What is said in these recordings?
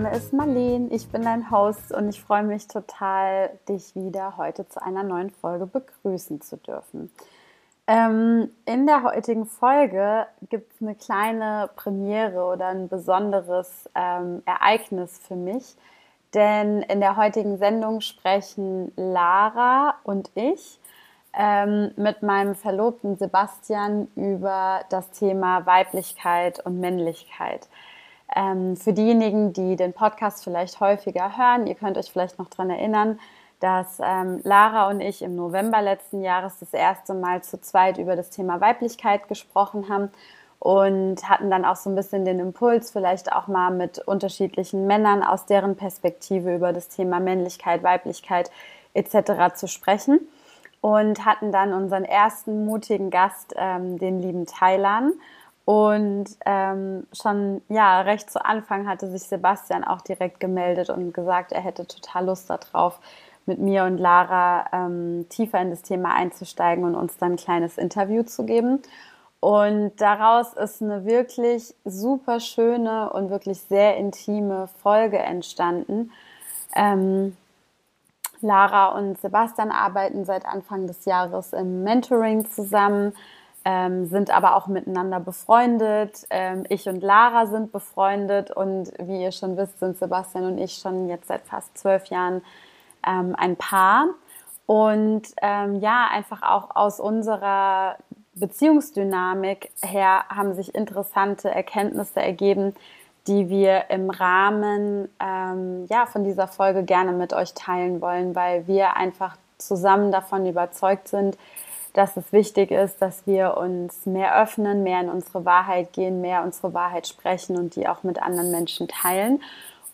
Name ist Marleen, ich bin dein Host und ich freue mich total, dich wieder heute zu einer neuen Folge begrüßen zu dürfen. Ähm, in der heutigen Folge gibt es eine kleine Premiere oder ein besonderes ähm, Ereignis für mich, denn in der heutigen Sendung sprechen Lara und ich ähm, mit meinem Verlobten Sebastian über das Thema Weiblichkeit und Männlichkeit. Ähm, für diejenigen, die den Podcast vielleicht häufiger hören, ihr könnt euch vielleicht noch daran erinnern, dass ähm, Lara und ich im November letzten Jahres das erste Mal zu zweit über das Thema Weiblichkeit gesprochen haben und hatten dann auch so ein bisschen den Impuls, vielleicht auch mal mit unterschiedlichen Männern aus deren Perspektive über das Thema Männlichkeit, Weiblichkeit etc. zu sprechen und hatten dann unseren ersten mutigen Gast, ähm, den lieben Thailand. Und ähm, schon ja recht zu Anfang hatte sich Sebastian auch direkt gemeldet und gesagt, er hätte total Lust darauf, mit mir und Lara ähm, tiefer in das Thema einzusteigen und uns dann ein kleines Interview zu geben. Und daraus ist eine wirklich super schöne und wirklich sehr intime Folge entstanden. Ähm, Lara und Sebastian arbeiten seit Anfang des Jahres im Mentoring zusammen, ähm, sind aber auch miteinander befreundet. Ähm, ich und Lara sind befreundet und wie ihr schon wisst, sind Sebastian und ich schon jetzt seit fast zwölf Jahren ähm, ein Paar. Und ähm, ja, einfach auch aus unserer Beziehungsdynamik her haben sich interessante Erkenntnisse ergeben, die wir im Rahmen ähm, ja, von dieser Folge gerne mit euch teilen wollen, weil wir einfach zusammen davon überzeugt sind, dass es wichtig ist, dass wir uns mehr öffnen, mehr in unsere Wahrheit gehen, mehr unsere Wahrheit sprechen und die auch mit anderen Menschen teilen.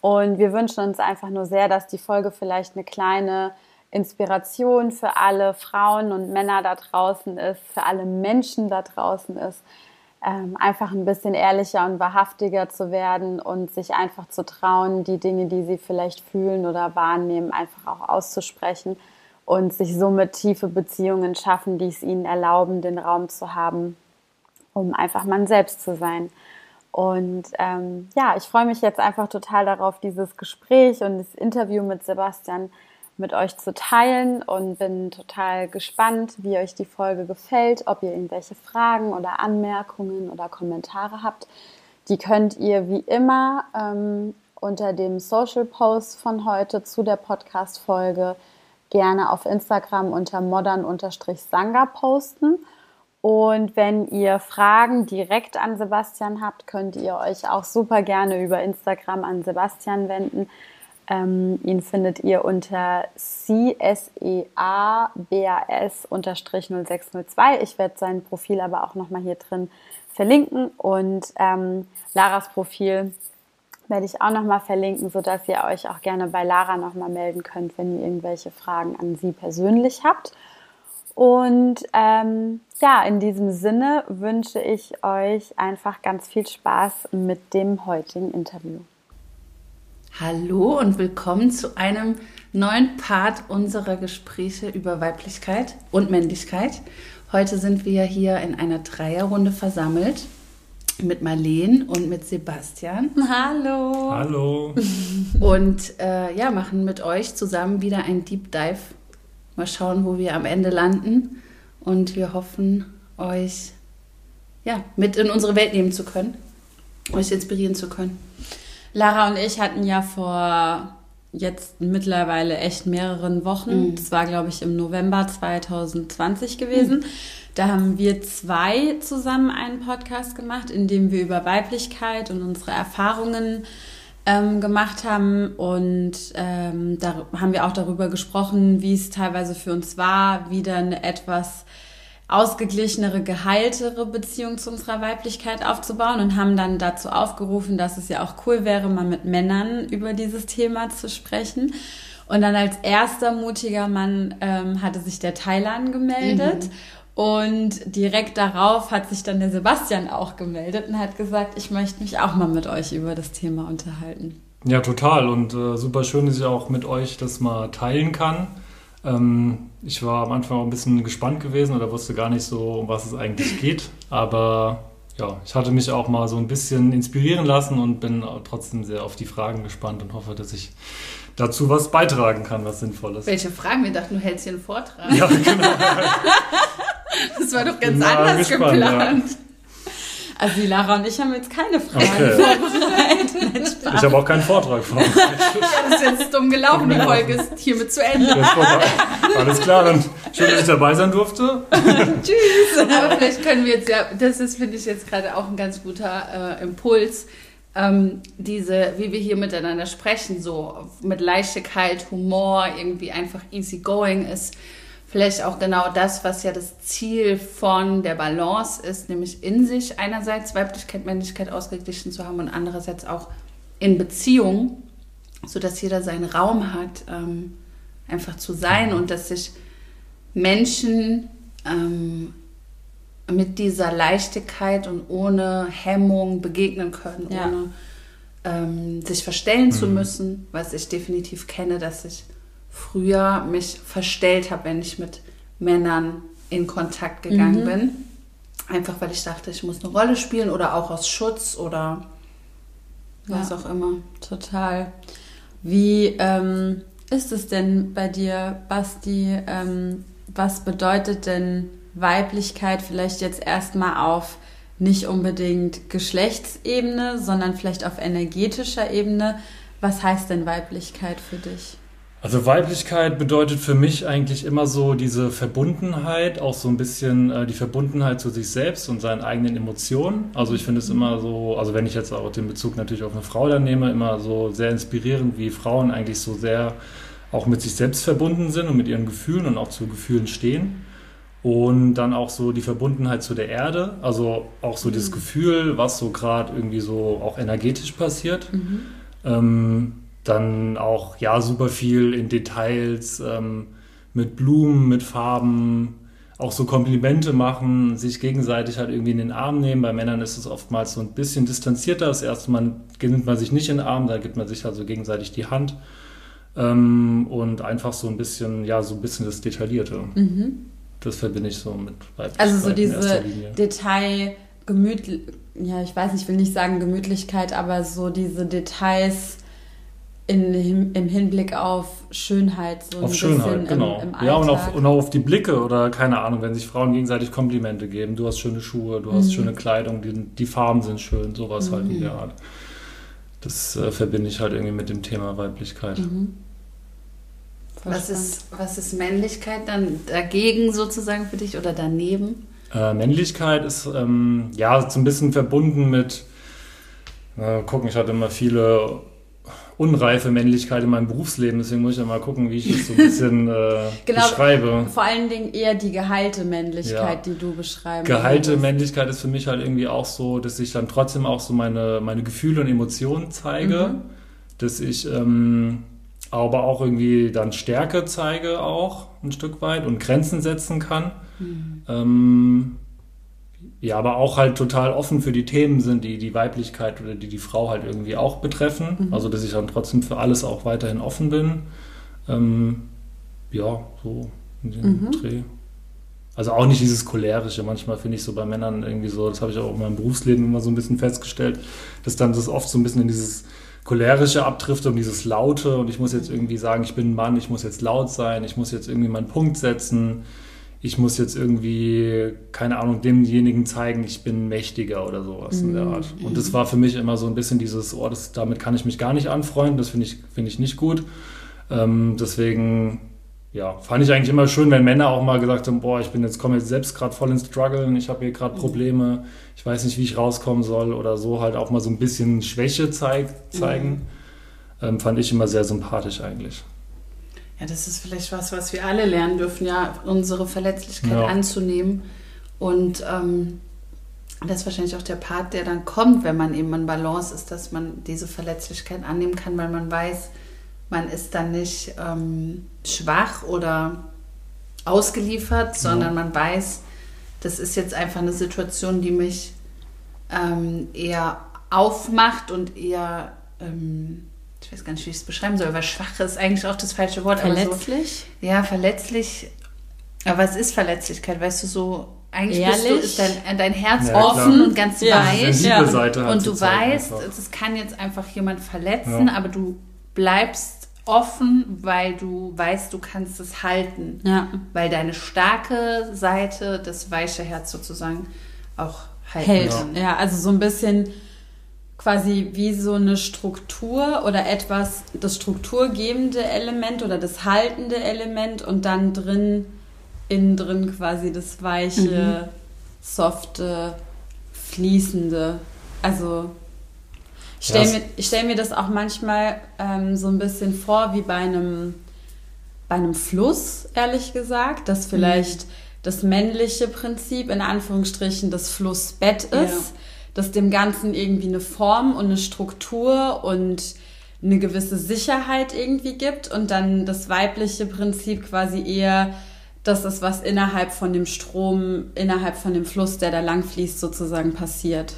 Und wir wünschen uns einfach nur sehr, dass die Folge vielleicht eine kleine Inspiration für alle Frauen und Männer da draußen ist, für alle Menschen da draußen ist, ähm, einfach ein bisschen ehrlicher und wahrhaftiger zu werden und sich einfach zu trauen, die Dinge, die sie vielleicht fühlen oder wahrnehmen, einfach auch auszusprechen und sich somit tiefe Beziehungen schaffen, die es ihnen erlauben, den Raum zu haben, um einfach man selbst zu sein. Und ähm, ja, ich freue mich jetzt einfach total darauf, dieses Gespräch und das Interview mit Sebastian mit euch zu teilen und bin total gespannt, wie euch die Folge gefällt, ob ihr irgendwelche Fragen oder Anmerkungen oder Kommentare habt. Die könnt ihr wie immer ähm, unter dem Social Post von heute zu der Podcast-Folge gerne auf Instagram unter modern-sanga posten. Und wenn ihr Fragen direkt an Sebastian habt, könnt ihr euch auch super gerne über Instagram an Sebastian wenden. Ähm, ihn findet ihr unter CSEABAS-0602. Ich werde sein Profil aber auch nochmal hier drin verlinken und ähm, Laras Profil werde ich auch nochmal verlinken, sodass ihr euch auch gerne bei Lara nochmal melden könnt, wenn ihr irgendwelche Fragen an sie persönlich habt. Und ähm, ja, in diesem Sinne wünsche ich euch einfach ganz viel Spaß mit dem heutigen Interview. Hallo und willkommen zu einem neuen Part unserer Gespräche über Weiblichkeit und Männlichkeit. Heute sind wir hier in einer Dreierrunde versammelt mit Marleen und mit Sebastian. Hallo. Hallo. Und äh, ja, machen mit euch zusammen wieder ein Deep Dive. Mal schauen, wo wir am Ende landen. Und wir hoffen, euch ja, mit in unsere Welt nehmen zu können, euch inspirieren zu können. Lara und ich hatten ja vor jetzt mittlerweile echt mehreren Wochen, mhm. das war glaube ich im November 2020 gewesen, mhm. Da haben wir zwei zusammen einen Podcast gemacht, in dem wir über Weiblichkeit und unsere Erfahrungen ähm, gemacht haben und ähm, da haben wir auch darüber gesprochen, wie es teilweise für uns war, wieder eine etwas ausgeglichenere, geheiltere Beziehung zu unserer Weiblichkeit aufzubauen und haben dann dazu aufgerufen, dass es ja auch cool wäre, mal mit Männern über dieses Thema zu sprechen. Und dann als erster mutiger Mann ähm, hatte sich der Thailand gemeldet. Mhm. Und direkt darauf hat sich dann der Sebastian auch gemeldet und hat gesagt, ich möchte mich auch mal mit euch über das Thema unterhalten. Ja, total. Und äh, super schön, dass ich auch mit euch das mal teilen kann. Ähm, ich war am Anfang auch ein bisschen gespannt gewesen oder wusste gar nicht so, um was es eigentlich geht. Aber ja, ich hatte mich auch mal so ein bisschen inspirieren lassen und bin trotzdem sehr auf die Fragen gespannt und hoffe, dass ich dazu was beitragen kann, was Sinnvolles. Welche Fragen? Wir dachten, du hältst hier einen Vortrag. Ja, genau. das war doch ganz anders gespannt, geplant. Ja. Also die Lara und ich haben jetzt keine Fragen okay. vorbereitet. Ich habe auch keinen Vortrag vorbereitet. das ist jetzt dumm gelaufen, die Folge ist hiermit zu Ende. Alles klar, dann schön, dass ich dabei sein durfte. Tschüss. Aber vielleicht können wir jetzt ja, das ist, finde ich, jetzt gerade auch ein ganz guter äh, Impuls, ähm, diese, wie wir hier miteinander sprechen, so mit Leichtigkeit, Humor, irgendwie einfach easy going ist vielleicht auch genau das, was ja das Ziel von der Balance ist, nämlich in sich einerseits Weiblichkeit, Männlichkeit ausgeglichen zu haben und andererseits auch in Beziehung, sodass jeder seinen Raum hat, ähm, einfach zu sein und dass sich Menschen ähm, mit dieser Leichtigkeit und ohne Hemmung begegnen können, ja. ohne ähm, sich verstellen mhm. zu müssen, was ich definitiv kenne, dass ich früher mich verstellt habe, wenn ich mit Männern in Kontakt gegangen mhm. bin. Einfach weil ich dachte, ich muss eine Rolle spielen oder auch aus Schutz oder was ja, auch immer. Total. Wie ähm, ist es denn bei dir, Basti? Ähm, was bedeutet denn Weiblichkeit vielleicht jetzt erstmal auf nicht unbedingt Geschlechtsebene, sondern vielleicht auf energetischer Ebene? Was heißt denn Weiblichkeit für dich? Also Weiblichkeit bedeutet für mich eigentlich immer so diese Verbundenheit, auch so ein bisschen äh, die Verbundenheit zu sich selbst und seinen eigenen Emotionen. Also ich finde es immer so, also wenn ich jetzt auch den Bezug natürlich auf eine Frau dann nehme, immer so sehr inspirierend, wie Frauen eigentlich so sehr auch mit sich selbst verbunden sind und mit ihren Gefühlen und auch zu Gefühlen stehen. Und dann auch so die Verbundenheit zu der Erde, also auch so mhm. das Gefühl, was so gerade irgendwie so auch energetisch passiert. Mhm. Ähm, dann auch ja super viel in Details ähm, mit Blumen, mit Farben, auch so Komplimente machen, sich gegenseitig halt irgendwie in den Arm nehmen. Bei Männern ist es oftmals so ein bisschen distanzierter. Das erste Mal nimmt man sich nicht in den Arm, da gibt man sich halt so gegenseitig die Hand. Ähm, und einfach so ein bisschen, ja, so ein bisschen das Detaillierte. Mhm. Das verbinde ich so mit Weiblichkeit Also so diese Detail, gemütlich, ja, ich weiß nicht, ich will nicht sagen Gemütlichkeit, aber so diese Details, in, im Hinblick auf Schönheit. So auf Schönheit, genau. Im, im ja, und, auf, und auch auf die Blicke oder keine Ahnung, wenn sich Frauen gegenseitig Komplimente geben. Du hast schöne Schuhe, du hast mhm. schöne Kleidung, die, die Farben sind schön, sowas mhm. halt in der Art. Das äh, verbinde ich halt irgendwie mit dem Thema Weiblichkeit. Mhm. Was ist, was ist Männlichkeit dann dagegen sozusagen für dich oder daneben? Äh, Männlichkeit ist ähm, ja so ein bisschen verbunden mit, äh, gucken, ich hatte immer viele unreife Männlichkeit in meinem Berufsleben. Deswegen muss ich ja mal gucken, wie ich das so ein bisschen äh, genau, beschreibe. Vor allen Dingen eher die geheilte Männlichkeit, ja. die du beschreibst. Geheilte würdest. Männlichkeit ist für mich halt irgendwie auch so, dass ich dann trotzdem auch so meine, meine Gefühle und Emotionen zeige. Mhm. Dass ich ähm, aber auch irgendwie dann Stärke zeige auch ein Stück weit und Grenzen setzen kann. Mhm. Ähm, ja, aber auch halt total offen für die Themen sind, die die Weiblichkeit oder die die Frau halt irgendwie auch betreffen. Mhm. Also, dass ich dann trotzdem für alles auch weiterhin offen bin. Ähm, ja, so in dem mhm. Dreh. Also auch nicht dieses cholerische. Manchmal finde ich so bei Männern irgendwie so, das habe ich auch in meinem Berufsleben immer so ein bisschen festgestellt, dass dann das oft so ein bisschen in dieses cholerische abtrifft und dieses Laute und ich muss jetzt irgendwie sagen, ich bin ein Mann, ich muss jetzt laut sein, ich muss jetzt irgendwie meinen Punkt setzen ich muss jetzt irgendwie, keine Ahnung, demjenigen zeigen, ich bin mächtiger oder sowas mhm. in der mhm. Art. Und das war für mich immer so ein bisschen dieses, oh, das, damit kann ich mich gar nicht anfreunden, das finde ich, find ich nicht gut. Ähm, deswegen, ja, fand ich eigentlich immer schön, wenn Männer auch mal gesagt haben, boah, ich bin jetzt, komme jetzt selbst gerade voll ins Struggeln, ich habe hier gerade mhm. Probleme, ich weiß nicht, wie ich rauskommen soll oder so, halt auch mal so ein bisschen Schwäche zeig, zeigen. Mhm. Ähm, fand ich immer sehr sympathisch eigentlich. Ja, das ist vielleicht was, was wir alle lernen dürfen, ja, unsere Verletzlichkeit ja. anzunehmen. Und ähm, das ist wahrscheinlich auch der Part, der dann kommt, wenn man eben in Balance ist, dass man diese Verletzlichkeit annehmen kann, weil man weiß, man ist dann nicht ähm, schwach oder ausgeliefert, ja. sondern man weiß, das ist jetzt einfach eine Situation, die mich ähm, eher aufmacht und eher ähm, ich weiß gar nicht, wie ich es beschreiben soll, weil schwach ist eigentlich auch das falsche Wort. Verletzlich? So, ja, verletzlich. Aber was ist Verletzlichkeit? Weißt du, so eigentlich Ehrlich? bist du, ist dein, dein Herz Ja, offen klar. und ganz Ja. weich. Ja. Und du weißt, es kann jetzt einfach jemand verletzen, Ja. aber du bleibst offen, weil du weißt, du kannst es halten. Ja. Weil deine starke Seite, das weiche Herz sozusagen, auch halten hält. Ja. also so ein bisschen quasi wie so eine Struktur oder etwas, das strukturgebende Element oder das haltende Element und dann drin, innen drin quasi das weiche, softe, fließende. Also ich stelle mir, ich stell mir das auch manchmal ähm, so ein bisschen vor wie bei einem, bei einem Fluss, ehrlich gesagt, dass vielleicht das männliche Prinzip in Anführungsstrichen das Flussbett ist, Ja. Das dem Ganzen irgendwie eine Form und eine Struktur und eine gewisse Sicherheit irgendwie gibt und dann das weibliche Prinzip quasi eher das ist, was innerhalb von dem Strom, innerhalb von dem Fluss, der da lang fließt, sozusagen passiert.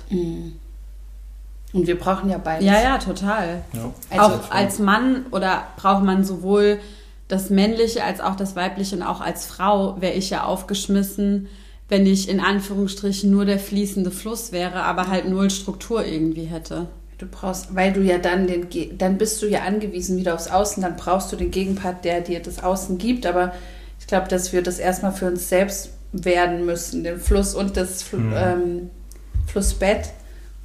Und wir brauchen ja beides. Ja, ja, total. Ja. Also, auch als Mann oder braucht man sowohl das männliche als auch das weibliche und auch als Frau wäre ich ja aufgeschmissen, wenn ich in Anführungsstrichen nur der fließende Fluss wäre, aber halt null Struktur irgendwie hätte. Du brauchst, weil du ja dann den, dann bist du ja angewiesen wieder aufs Außen, dann brauchst du den Gegenpart, der dir das Außen gibt. Aber ich glaube, dass wir das erstmal für uns selbst werden müssen, den Fluss und das Fl Mhm. ähm, Flussbett.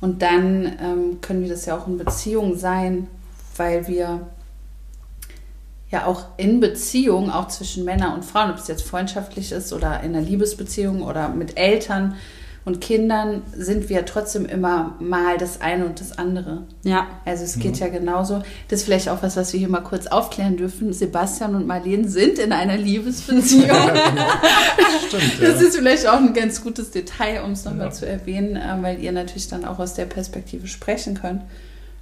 Und dann ähm, können wir das ja auch in Beziehung sein, weil wir ja auch in Beziehung, auch zwischen Männern und Frauen, ob es jetzt freundschaftlich ist oder in einer Liebesbeziehung oder mit Eltern und Kindern, sind wir trotzdem immer mal das eine und das andere. Ja, Also es geht ja genauso. Das ist vielleicht auch was, was wir hier mal kurz aufklären dürfen. Sebastian und Marlene sind in einer Liebesbeziehung. Stimmt, Das ja. ist vielleicht auch ein ganz gutes Detail, um es nochmal Ja. zu erwähnen, äh, weil ihr natürlich dann auch aus der Perspektive sprechen könnt.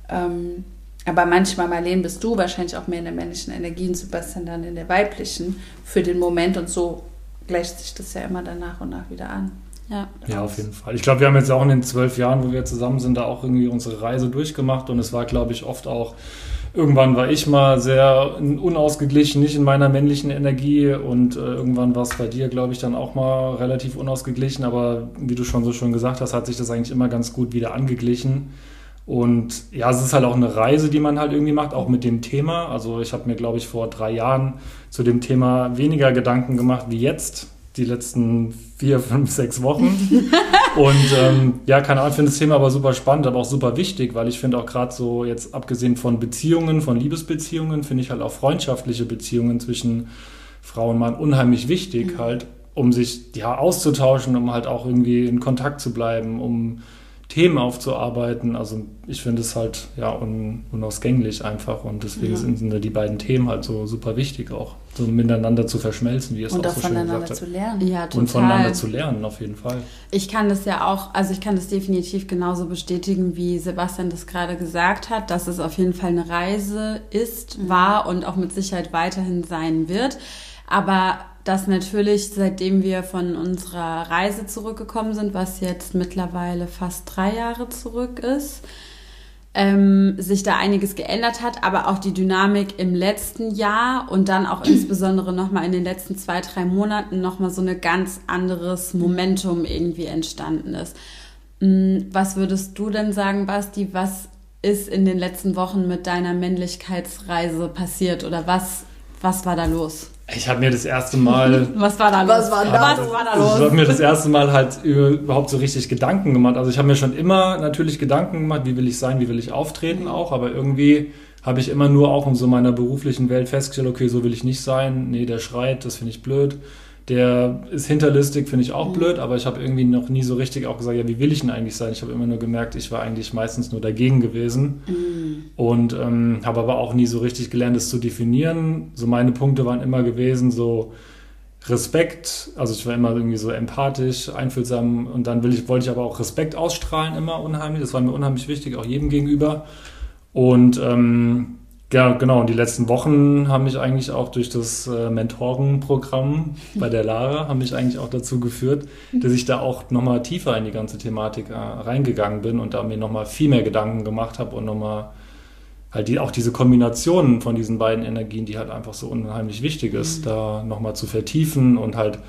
Ähm, aber manchmal, Marlene, bist du wahrscheinlich auch mehr in der männlichen Energie und Sebastian dann in der weiblichen für den Moment und so gleicht sich das ja immer dann nach und nach wieder an. ja. Ja, auf jeden Fall. Ich glaube, wir haben jetzt auch in den zwölf Jahren, wo wir zusammen sind, da auch irgendwie unsere Reise durchgemacht und es war, glaube ich, oft auch, irgendwann war ich mal sehr unausgeglichen, nicht in meiner männlichen Energie und äh, irgendwann war es bei dir, glaube ich, dann auch mal relativ unausgeglichen, aber wie du schon so schön gesagt hast, hat sich das eigentlich immer ganz gut wieder angeglichen. Und ja, es ist halt auch eine Reise, die man halt irgendwie macht, auch mit dem Thema. Also ich habe mir, glaube ich, vor drei Jahren zu dem Thema weniger Gedanken gemacht wie jetzt, die letzten vier, fünf, sechs Wochen. Und ähm, ja, keine Ahnung, ich finde das Thema aber super spannend, aber auch super wichtig, weil ich finde auch gerade so jetzt abgesehen von Beziehungen, von Liebesbeziehungen, finde ich halt auch freundschaftliche Beziehungen zwischen Frau und Mann unheimlich wichtig, halt, um sich ja auszutauschen, um halt auch irgendwie in Kontakt zu bleiben, um Themen aufzuarbeiten. Also ich finde es halt ja un, unausgänglich einfach und deswegen Ja. sind die beiden Themen halt so super wichtig auch, so miteinander zu verschmelzen, wie es Und auch auch so schön voneinander gesagt zu lernen. Ja, total. Und voneinander zu lernen, auf jeden Fall. Ich kann das ja auch, also ich kann das definitiv genauso bestätigen, wie Sebastian das gerade gesagt hat, dass es auf jeden Fall eine Reise ist, war und auch mit Sicherheit weiterhin sein wird. Aber dass natürlich, seitdem wir von unserer Reise zurückgekommen sind, was jetzt mittlerweile fast drei Jahre zurück ist, ähm, sich da einiges geändert hat, aber auch die Dynamik im letzten Jahr und dann auch insbesondere nochmal in den letzten zwei, drei Monaten nochmal so ein ganz anderes Momentum irgendwie entstanden ist. Mm, Was würdest du denn sagen, Basti, was ist in den letzten Wochen mit deiner Männlichkeitsreise passiert oder was, was war da los? Ich habe mir das erste Mal Was war da los? Was war da was los? war da Also ich los? habe mir das erste Mal halt über- überhaupt so richtig Gedanken gemacht. Also ich habe mir schon immer natürlich Gedanken gemacht, wie will ich sein, wie will ich auftreten auch, aber irgendwie habe ich immer nur auch in so meiner beruflichen Welt festgestellt, okay, so will ich nicht sein. Nee, der schreit, das finde ich blöd. Der ist hinterlistig, finde ich auch blöd, aber ich habe irgendwie noch nie so richtig auch gesagt, ja, wie will ich denn eigentlich sein? Ich habe immer nur gemerkt, ich war eigentlich meistens nur dagegen gewesen und ähm, habe aber auch nie so richtig gelernt, es zu definieren. So meine Punkte waren immer gewesen, so Respekt, also ich war immer irgendwie so empathisch, einfühlsam und dann will ich, wollte ich aber auch Respekt ausstrahlen immer unheimlich. Das war mir unheimlich wichtig, auch jedem gegenüber. Und ähm, ja, genau, und die letzten Wochen haben mich eigentlich auch durch das äh, Mentorenprogramm bei der Lara, haben mich eigentlich auch dazu geführt, dass ich da auch nochmal tiefer in die ganze Thematik äh, reingegangen bin und da mir nochmal viel mehr Gedanken gemacht habe und nochmal halt die, auch diese Kombinationen von diesen beiden Energien, die halt einfach so unheimlich wichtig ist, da nochmal zu vertiefen und halt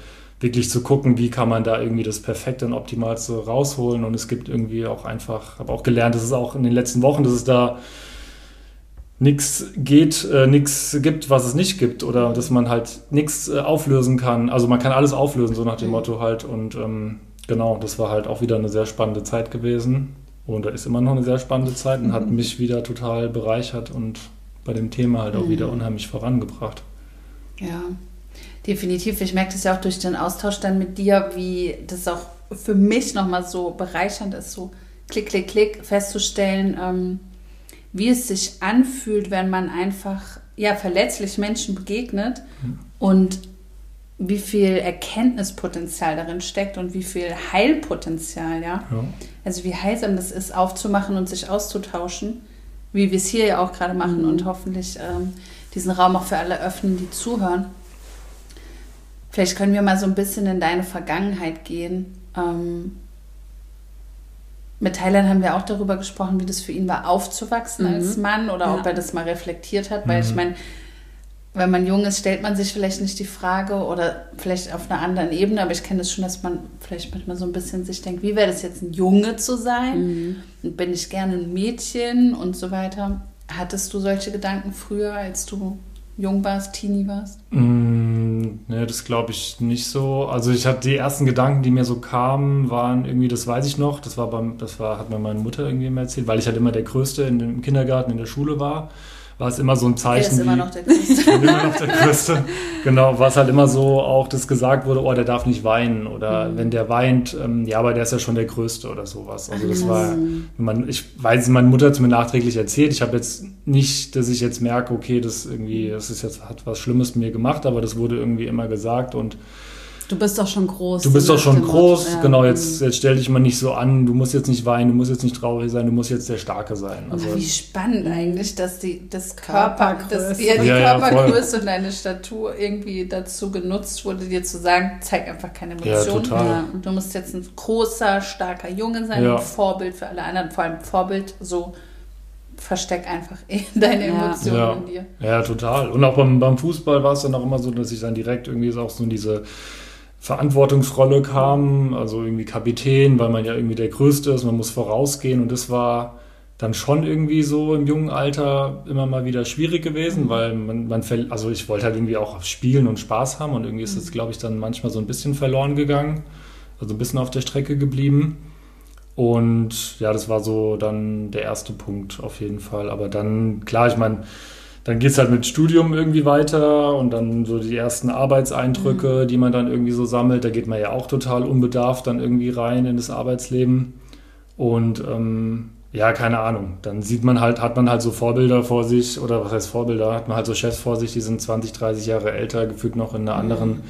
wirklich zu gucken, wie kann man da irgendwie das Perfekte und Optimalste rausholen. Und es gibt irgendwie auch einfach, habe auch gelernt, dass es auch in den letzten Wochen, dass es da nichts geht, äh, nichts gibt, was es nicht gibt oder dass man halt nichts äh, auflösen kann. Also man kann alles auflösen, so nach dem mhm. Motto halt. Und ähm, genau, das war halt auch wieder eine sehr spannende Zeit gewesen. Und da ist immer noch eine sehr spannende Zeit und mhm. hat mich wieder total bereichert und bei dem Thema halt auch mhm. wieder unheimlich vorangebracht. Ja, definitiv. Ich merke das ja auch durch den Austausch dann mit dir, wie das auch für mich nochmal so bereichernd ist, so klick, klick, klick festzustellen, ähm, wie es sich anfühlt, wenn man einfach ja, verletzlich Menschen begegnet mhm. und wie viel Erkenntnispotenzial darin steckt und wie viel Heilpotenzial, ja? ja. Also wie heilsam das ist, aufzumachen und sich auszutauschen, wie wir es hier ja auch gerade machen mhm. und hoffentlich ähm, diesen Raum auch für alle öffnen, die zuhören. Vielleicht können wir mal so ein bisschen in deine Vergangenheit gehen. Ähm, mit Thailand haben wir auch darüber gesprochen, wie das für ihn war, aufzuwachsen mhm. als Mann oder ja. ob er das mal reflektiert hat, weil mhm. ich meine, wenn man jung ist, stellt man sich vielleicht nicht die Frage oder vielleicht auf einer anderen Ebene, aber ich kenne es das schon, dass man vielleicht manchmal so ein bisschen sich denkt, wie wäre das jetzt ein Junge zu sein? Mhm. Und bin ich gerne ein Mädchen und so weiter. Hattest du solche Gedanken früher, als du jung warst, Teenie warst? Mm, ne, das glaube ich nicht so. Also ich hatte die ersten Gedanken, die mir so kamen, waren irgendwie, das weiß ich noch, das war beim, das war, hat mir meine Mutter irgendwie immer erzählt, weil ich halt immer der Größte in dem Kindergarten, in der Schule war war es immer so ein Zeichen. Er ist immer noch der Größte. immer noch der Größte. Genau, war es halt immer so auch, dass gesagt wurde, oh, der darf nicht weinen. Oder mhm. wenn der weint, ähm, ja, aber der ist ja schon der Größte oder sowas. Also das war, man, ich weiß, meine Mutter hat es mir nachträglich erzählt. Ich habe jetzt nicht, dass ich jetzt merke, okay, das irgendwie, das ist jetzt, hat was Schlimmes mit mir gemacht, aber das wurde irgendwie immer gesagt und Du bist doch schon groß. Du bist doch schon groß, ja. genau. Jetzt, jetzt stell dich mal nicht so an, du musst jetzt nicht weinen, du musst jetzt nicht traurig sein, du musst jetzt der Starke sein. Also, Wie spannend eigentlich, dass die, das Körper, das, ja, die ja, Körpergröße und deine Statur irgendwie dazu genutzt wurde, dir zu sagen, zeig einfach keine Emotionen. Ja, Du musst jetzt ein großer, starker Junge sein, ein Vorbild für alle anderen, vor allem Vorbild so versteck einfach deine Emotionen ja. in dir. Ja, total. Und auch beim, beim Fußball war es dann auch immer so, dass ich dann direkt irgendwie auch so diese Verantwortungsrolle kam, also irgendwie Kapitän, weil man ja irgendwie der Größte ist, man muss vorausgehen und das war dann schon irgendwie so im jungen Alter immer mal wieder schwierig gewesen, weil man, man also ich wollte halt irgendwie auch spielen und Spaß haben und irgendwie ist es, glaube ich, dann manchmal so ein bisschen verloren gegangen, also ein bisschen auf der Strecke geblieben. Und ja, das war so dann der erste Punkt auf jeden Fall. Aber dann, klar, ich meine, dann geht es halt mit Studium irgendwie weiter und dann so die ersten Arbeitseindrücke, mhm. die man dann irgendwie so sammelt. Da geht man ja auch total unbedarft dann irgendwie rein in das Arbeitsleben. Und ähm, ja, keine Ahnung. Dann sieht man halt, hat man halt so Vorbilder vor sich, oder was heißt Vorbilder? Hat man halt so Chefs vor sich, die sind 20, 30 Jahre älter, gefühlt noch in einer mhm. anderen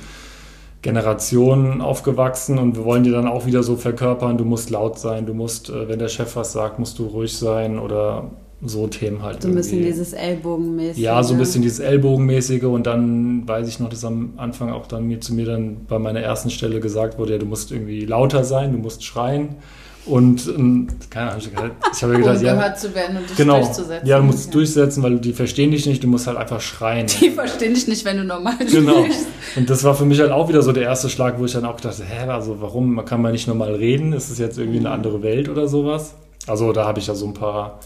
Generation aufgewachsen und wir wollen die dann auch wieder so verkörpern, du musst laut sein, du musst, äh, wenn der Chef was sagt, musst du ruhig sein oder so Themen halt. So ein bisschen dieses Ellbogenmäßige. Ja, so ein bisschen dieses Ellbogenmäßige und dann weiß ich noch, dass am Anfang auch dann mir zu mir dann bei meiner ersten Stelle gesagt wurde, ja, du musst irgendwie lauter sein, du musst schreien. Und ähm, keine Ahnung, ich habe gedacht, um ja, gehört zu werden und dich genau, durchzusetzen. Ja, du musst ja. durchsetzen, weil die verstehen dich nicht, du musst halt einfach schreien. Die verstehen dich nicht, wenn du normal Genau. Und das war für mich halt auch wieder so der erste Schlag, wo ich dann auch dachte, hä, also warum man kann man nicht normal reden? Ist es jetzt irgendwie eine andere Welt oder sowas? Also da habe ich ja so ein paar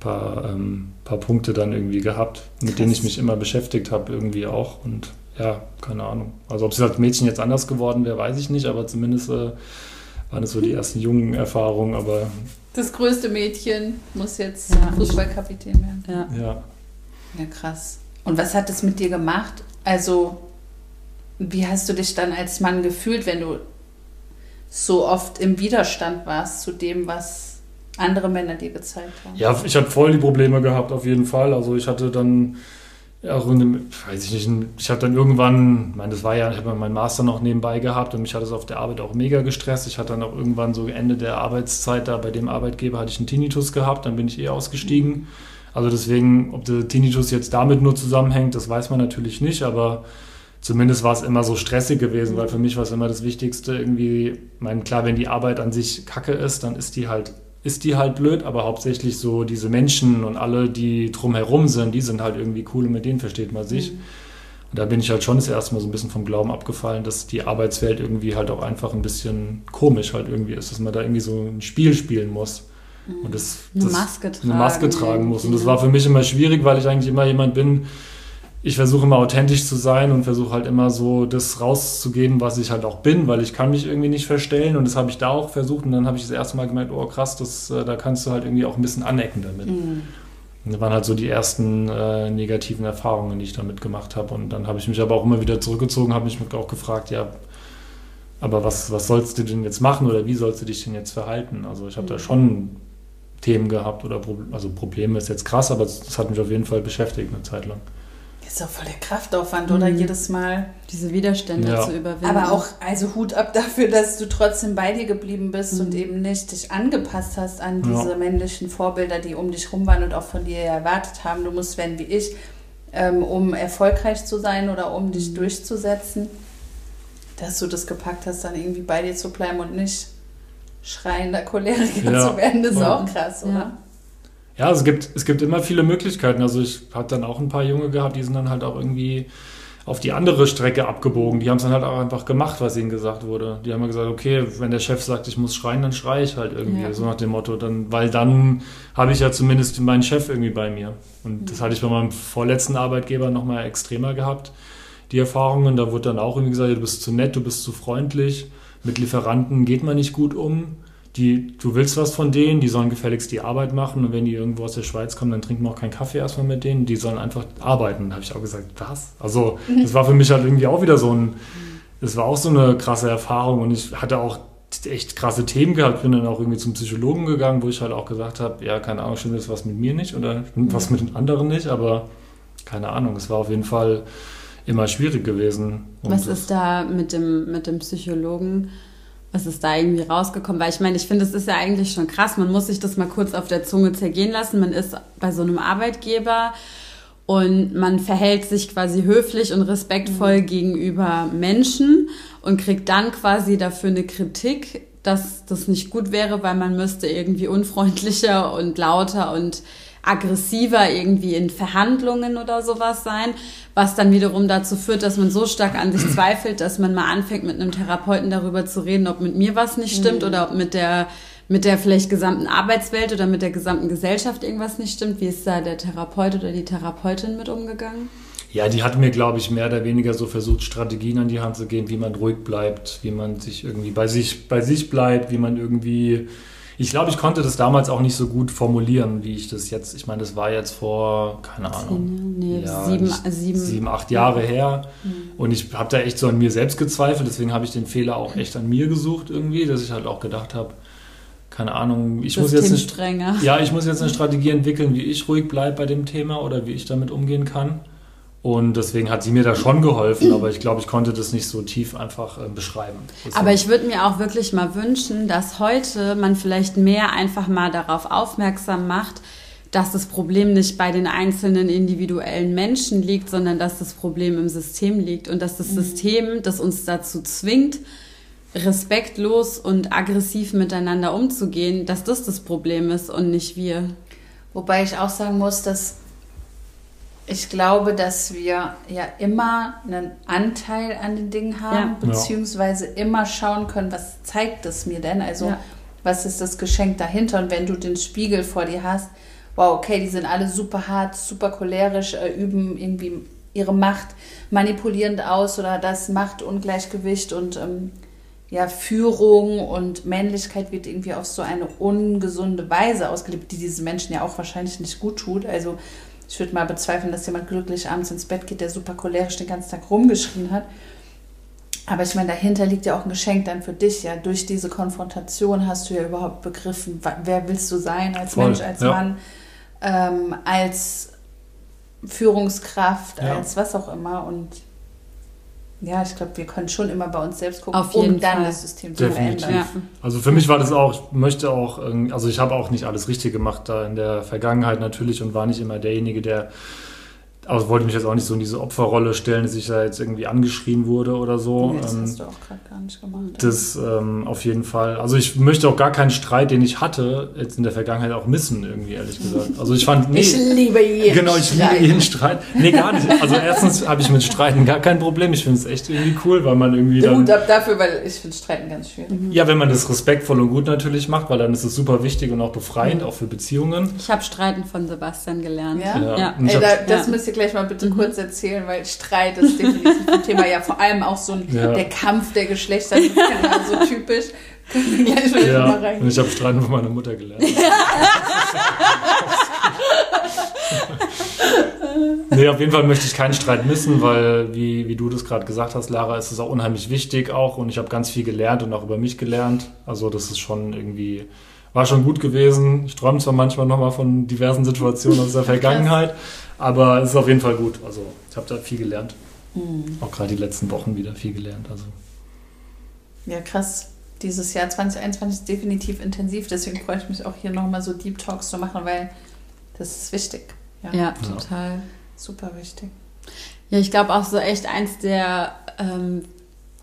paar, ähm, paar Punkte dann irgendwie gehabt, mit Krass. denen ich mich immer beschäftigt habe, irgendwie auch. Und ja, keine Ahnung. Also ob es als Mädchen jetzt anders geworden wäre, weiß ich nicht, aber zumindest äh, waren es so die ersten jungen Erfahrungen. Aber das größte Mädchen muss jetzt ja. Fußballkapitän werden. Ja. ja. Ja, krass. Und was hat es mit dir gemacht? Also, wie hast du dich dann als Mann gefühlt, wenn du so oft im Widerstand warst zu dem, was andere Männer dir gezeigt haben? Ja, ich hatte voll die Probleme gehabt, auf jeden Fall. Also ich hatte dann auch in dem, weiß ich nicht, ich habe dann irgendwann, ich meine, das war ja, ich habe meinen Master noch nebenbei gehabt und mich hat es auf der Arbeit auch mega gestresst. Ich hatte dann auch irgendwann so Ende der Arbeitszeit da bei dem Arbeitgeber hatte ich einen Tinnitus gehabt, dann bin ich eh ausgestiegen. Also deswegen, ob der Tinnitus jetzt damit nur zusammenhängt, das weiß man natürlich nicht, aber zumindest war es immer so stressig gewesen, weil für mich war es immer das Wichtigste irgendwie, ich meine, klar, wenn die Arbeit an sich kacke ist, dann ist die halt ist die halt blöd, aber hauptsächlich so diese Menschen und alle, die drumherum sind, die sind halt irgendwie cool und mit denen versteht man sich. Mhm. Und da bin ich halt schon das erste Mal so ein bisschen vom Glauben abgefallen, dass die Arbeitswelt irgendwie halt auch einfach ein bisschen komisch halt irgendwie ist, dass man da irgendwie so ein Spiel spielen muss. Und das, Eine das Maske tragen eine Maske tragen muss. Und das war für mich immer schwierig, weil ich eigentlich immer jemand bin, ich versuche immer authentisch zu sein und versuche halt immer so das rauszugeben, was ich halt auch bin, weil ich kann mich irgendwie nicht verstellen und das habe ich da auch versucht und dann habe ich das erste Mal gemerkt, oh krass, das, äh, da kannst du halt irgendwie auch ein bisschen anecken damit. Mhm. Das waren halt so die ersten äh, negativen Erfahrungen, die ich damit gemacht habe und dann habe ich mich aber auch immer wieder zurückgezogen, habe mich auch gefragt, ja, aber was, was sollst du denn jetzt machen oder wie sollst du dich denn jetzt verhalten? Also ich habe da schon Themen gehabt oder Pro also Probleme ist jetzt krass, aber das hat mich auf jeden Fall beschäftigt eine Zeit lang. Ist doch voll der Kraftaufwand, oder? Mhm. Jedes Mal. Diese Widerstände Ja. zu überwinden. Aber auch, also Hut ab dafür, dass du trotzdem bei dir geblieben bist und eben nicht dich angepasst hast an Ja. diese männlichen Vorbilder, die um dich rum waren und auch von dir erwartet haben, du musst werden wie ich, ähm, um erfolgreich zu sein oder um dich durchzusetzen, dass du das gepackt hast, dann irgendwie bei dir zu bleiben und nicht schreiender Choleriker Ja. zu werden, das ist Ja. auch krass, oder? Ja. Ja, es gibt, es gibt immer viele Möglichkeiten. Also ich habe dann auch ein paar Junge gehabt, die sind dann halt auch irgendwie auf die andere Strecke abgebogen. Die haben es dann halt auch einfach gemacht, was ihnen gesagt wurde. Die haben ja gesagt, okay, wenn der Chef sagt, ich muss schreien, dann schreie ich halt irgendwie. Ja. So nach dem Motto. Dann, weil dann habe ich ja zumindest meinen Chef irgendwie bei mir. Und das hatte ich bei meinem vorletzten Arbeitgeber nochmal extremer gehabt, die Erfahrungen. Da wurde dann auch irgendwie gesagt, du bist zu nett, du bist zu freundlich. Mit Lieferanten geht man nicht gut um. Die, du willst was von denen, die sollen gefälligst die Arbeit machen und wenn die irgendwo aus der Schweiz kommen, dann trinken wir auch keinen Kaffee erstmal mit denen, die sollen einfach arbeiten. Da habe ich auch gesagt, was? Also das war für mich halt irgendwie auch wieder so ein, das war auch so eine krasse Erfahrung und ich hatte auch echt krasse Themen gehabt, bin dann auch irgendwie zum Psychologen gegangen, wo ich halt auch gesagt habe, ja, keine Ahnung, stimmt jetzt was mit mir nicht oder stimmt was mit den anderen nicht, aber keine Ahnung, es war auf jeden Fall immer schwierig gewesen. Und Was das- ist da mit dem, mit dem Psychologen? Was ist da irgendwie rausgekommen? Weil ich meine, ich finde, es ist ja eigentlich schon krass. Man muss sich das mal kurz auf der Zunge zergehen lassen. Man ist bei so einem Arbeitgeber und man verhält sich quasi höflich und respektvoll gegenüber Menschen und kriegt dann quasi dafür eine Kritik, dass das nicht gut wäre, weil man müsste irgendwie unfreundlicher und lauter und aggressiver irgendwie in Verhandlungen oder sowas sein, was dann wiederum dazu führt, dass man so stark an sich zweifelt, dass man mal anfängt mit einem Therapeuten darüber zu reden, ob mit mir was nicht stimmt oder ob mit der mit der vielleicht gesamten Arbeitswelt oder mit der gesamten Gesellschaft irgendwas nicht stimmt. Wie ist da der Therapeut oder die Therapeutin mit umgegangen? Ja, die hat mir, glaube ich, mehr oder weniger so versucht, Strategien an die Hand zu geben, wie man ruhig bleibt, wie man sich irgendwie bei sich, bei sich bleibt, wie man irgendwie. Ich glaube, ich konnte das damals auch nicht so gut formulieren, wie ich das jetzt. Ich meine, das war jetzt vor, keine Ahnung. Nee, Ja, sieben, nicht- sieben, sieben, acht Jahre her. Und ich habe da echt so an mir selbst gezweifelt, deswegen habe ich den Fehler auch echt an mir gesucht irgendwie, dass ich halt auch gedacht habe, keine Ahnung, ich muss jetzt strenger. ja, ich muss jetzt eine Strategie entwickeln, wie ich ruhig bleibe bei dem Thema oder wie ich damit umgehen kann. Und deswegen hat sie mir da schon geholfen, aber ich glaube, ich konnte das nicht so tief einfach äh, beschreiben. Deswegen- Aber ich würde mir auch wirklich mal wünschen, dass heute man vielleicht mehr einfach mal darauf aufmerksam macht, dass das Problem nicht bei den einzelnen individuellen Menschen liegt, sondern dass das Problem im System liegt und dass das System, das uns dazu zwingt, respektlos und aggressiv miteinander umzugehen, dass das das Problem ist und nicht wir. Wobei ich auch sagen muss, dass ich glaube, dass wir ja immer einen Anteil an den Dingen haben, Ja. beziehungsweise immer schauen können, was zeigt es mir denn? Also, Ja. was ist das Geschenk dahinter? Und wenn du den Spiegel vor dir hast, wow, okay, die sind alle super hart, super cholerisch, äh, üben irgendwie ihre Macht manipulierend aus oder das Machtungleichgewicht und ähm, ja, Führung und Männlichkeit wird irgendwie auf so eine ungesunde Weise ausgelebt, die diesen Menschen ja auch wahrscheinlich nicht gut tut. Also ich würde mal bezweifeln, dass jemand glücklich abends ins Bett geht, der super cholerisch den ganzen Tag rumgeschrien hat. Aber ich meine, dahinter liegt ja auch ein Geschenk dann für dich. Ja, durch diese Konfrontation hast du ja überhaupt begriffen, wer willst du sein als Voll, Mensch, als ja. Mann, ähm, als Führungskraft, Ja. als was auch immer. Und ja, ich glaube, wir können schon immer bei uns selbst gucken, Auf jeden um dann Fall. das System zu Definitiv. verändern. Ja. Also für mich war das auch, ich möchte auch, also ich habe auch nicht alles richtig gemacht da in der Vergangenheit natürlich und war nicht immer derjenige, der aber wollte mich jetzt auch nicht so in diese Opferrolle stellen, dass ich da jetzt irgendwie angeschrien wurde oder so. Nee, das Ähm, hast du auch gerade gar nicht gemacht. das ähm, auf jeden Fall. Also ich möchte auch gar keinen Streit, den ich hatte, jetzt in der Vergangenheit auch missen, irgendwie, ehrlich gesagt. Also ich fand, nee. ich liebe jeden Genau, ich liebe Streit. jeden Streit. Nee, gar nicht. Also erstens habe ich mit Streiten gar kein Problem. Ich finde es echt irgendwie cool, weil man irgendwie dann... Hut ab dafür, weil ich finde Streiten ganz schwierig. Ja, wenn man das respektvoll und gut natürlich macht, weil dann ist es super wichtig und auch befreiend, auch für Beziehungen. Ich habe Streiten von Sebastian gelernt. Ja? Ja. Ey, da, das Ja. müsst ihr gleich mal bitte kurz erzählen, weil Streit ist definitiv ein Thema. Ja, vor allem auch so ein, Ja. der Kampf der Geschlechter, das ist ja so typisch. Können wir gleich mal Ja, mal und ich habe Streiten von meiner Mutter gelernt. nee, auf jeden Fall möchte ich keinen Streit missen, weil, wie, wie du das gerade gesagt hast, Lara, ist es auch unheimlich wichtig auch und ich habe ganz viel gelernt und auch über mich gelernt. Also das ist schon irgendwie, war schon gut gewesen. Ich träume zwar manchmal nochmal von diversen Situationen aus der Vergangenheit, aber es ist auf jeden Fall gut. Also ich habe da viel gelernt. Auch gerade die letzten Wochen wieder viel gelernt. Also Ja, krass. Dieses Jahr 2021 ist definitiv intensiv, deswegen freue ich mich auch hier nochmal so Deep Talks zu machen, weil das ist wichtig. Ja, Ja, total. super wichtig. Ja, ich glaube auch so echt eins der ähm,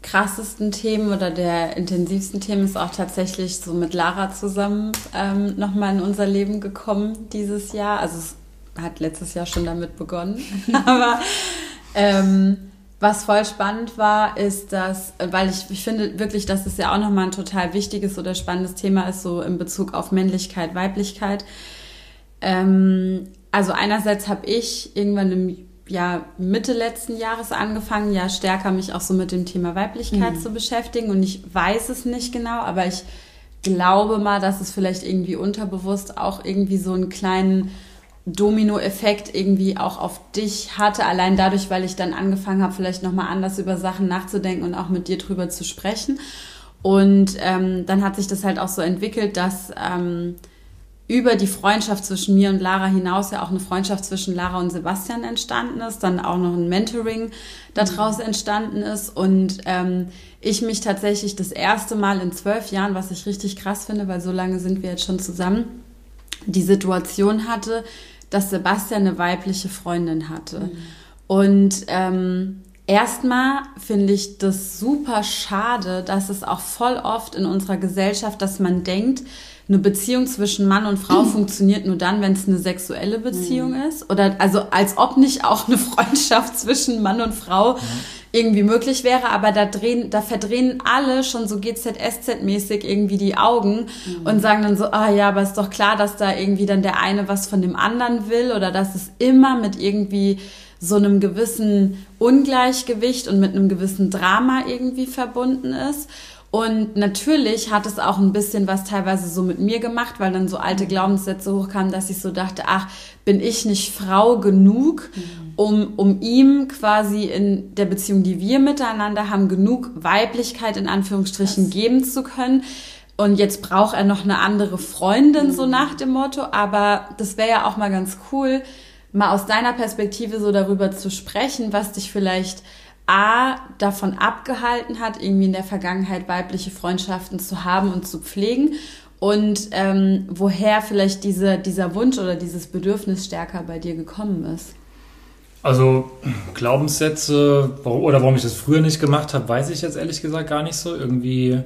krassesten Themen oder der intensivsten Themen ist auch tatsächlich so mit Lara zusammen ähm, nochmal in unser Leben gekommen dieses Jahr. Also es hat letztes Jahr schon damit begonnen. Aber ähm, was voll spannend war, ist, dass, weil ich, ich finde wirklich, dass es ja auch nochmal ein total wichtiges oder spannendes Thema ist, so in Bezug auf Männlichkeit, Weiblichkeit. Ähm, also einerseits habe ich irgendwann im ja, Mitte letzten Jahres angefangen, ja stärker mich auch so mit dem Thema Weiblichkeit zu beschäftigen und ich weiß es nicht genau, aber ich glaube mal, dass es vielleicht irgendwie unterbewusst auch irgendwie so einen kleinen Dominoeffekt irgendwie auch auf dich hatte, allein dadurch, weil ich dann angefangen habe, vielleicht nochmal anders über Sachen nachzudenken und auch mit dir drüber zu sprechen. Und ähm, dann hat sich das halt auch so entwickelt, dass ähm, über die Freundschaft zwischen mir und Lara hinaus ja auch eine Freundschaft zwischen Lara und Sebastian entstanden ist, dann auch noch ein Mentoring daraus entstanden ist und ähm, ich mich tatsächlich das erste Mal in zwölf Jahren, was ich richtig krass finde, weil so lange sind wir jetzt schon zusammen, die Situation hatte, dass Sebastian eine weibliche Freundin hatte. Und ähm, erstmal finde ich das super schade, dass es auch voll oft in unserer Gesellschaft, dass man denkt, eine Beziehung zwischen Mann und Frau funktioniert nur dann, wenn es eine sexuelle Beziehung ist. Oder also als ob nicht auch eine Freundschaft zwischen Mann und Frau irgendwie möglich wäre, aber da drehen, da verdrehen alle schon so GZSZ-mäßig irgendwie die Augen und sagen dann so, ah ja, aber ist doch klar, dass da irgendwie dann der eine was von dem anderen will oder dass es immer mit irgendwie so einem gewissen Ungleichgewicht und mit einem gewissen Drama irgendwie verbunden ist. Und natürlich hat es auch ein bisschen was teilweise so mit mir gemacht, weil dann so alte Glaubenssätze hochkamen, dass ich so dachte, ach, bin ich nicht Frau genug, um, um ihm quasi in der Beziehung, die wir miteinander haben, genug Weiblichkeit in Anführungsstrichen geben zu können. Und jetzt braucht er noch eine andere Freundin, so nach dem Motto. Aber das wäre ja auch mal ganz cool, mal aus deiner Perspektive so darüber zu sprechen, was dich vielleicht A, davon abgehalten hat, irgendwie in der Vergangenheit weibliche Freundschaften zu haben und zu pflegen und ähm, woher vielleicht diese, dieser Wunsch oder dieses Bedürfnis stärker bei dir gekommen ist. Also Glaubenssätze oder warum ich das früher nicht gemacht habe, weiß ich jetzt ehrlich gesagt gar nicht so. Irgendwie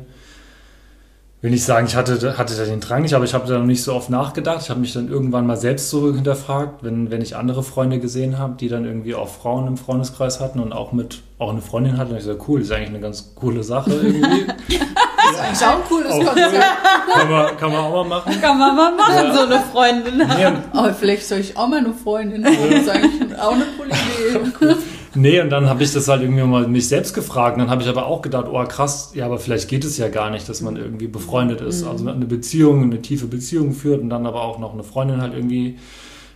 will nicht sagen, ich hatte, hatte da den Drang nicht, aber ich habe da noch nicht so oft nachgedacht. Ich habe mich dann irgendwann mal selbst so hinterfragt, wenn, wenn ich andere Freunde gesehen habe, die dann irgendwie auch Frauen im Freundeskreis hatten und auch mit auch eine Freundin hatten. Und ich so, cool, das ist eigentlich eine ganz coole Sache irgendwie. Das ist eigentlich auch ein cooles auch cool. Konzept. kann, man, kann man auch mal machen. Kann man mal machen, Ja. so eine Freundin. Nee, und Aber vielleicht soll ich auch mal eine Freundin haben. Das ist eigentlich auch eine coole Idee. Nee, und dann habe ich das halt irgendwie mal mich selbst gefragt. Und dann habe ich aber auch gedacht, oh krass, ja, aber vielleicht geht es ja gar nicht, dass man irgendwie befreundet ist. Also eine Beziehung, eine tiefe Beziehung führt und dann aber auch noch eine Freundin halt irgendwie,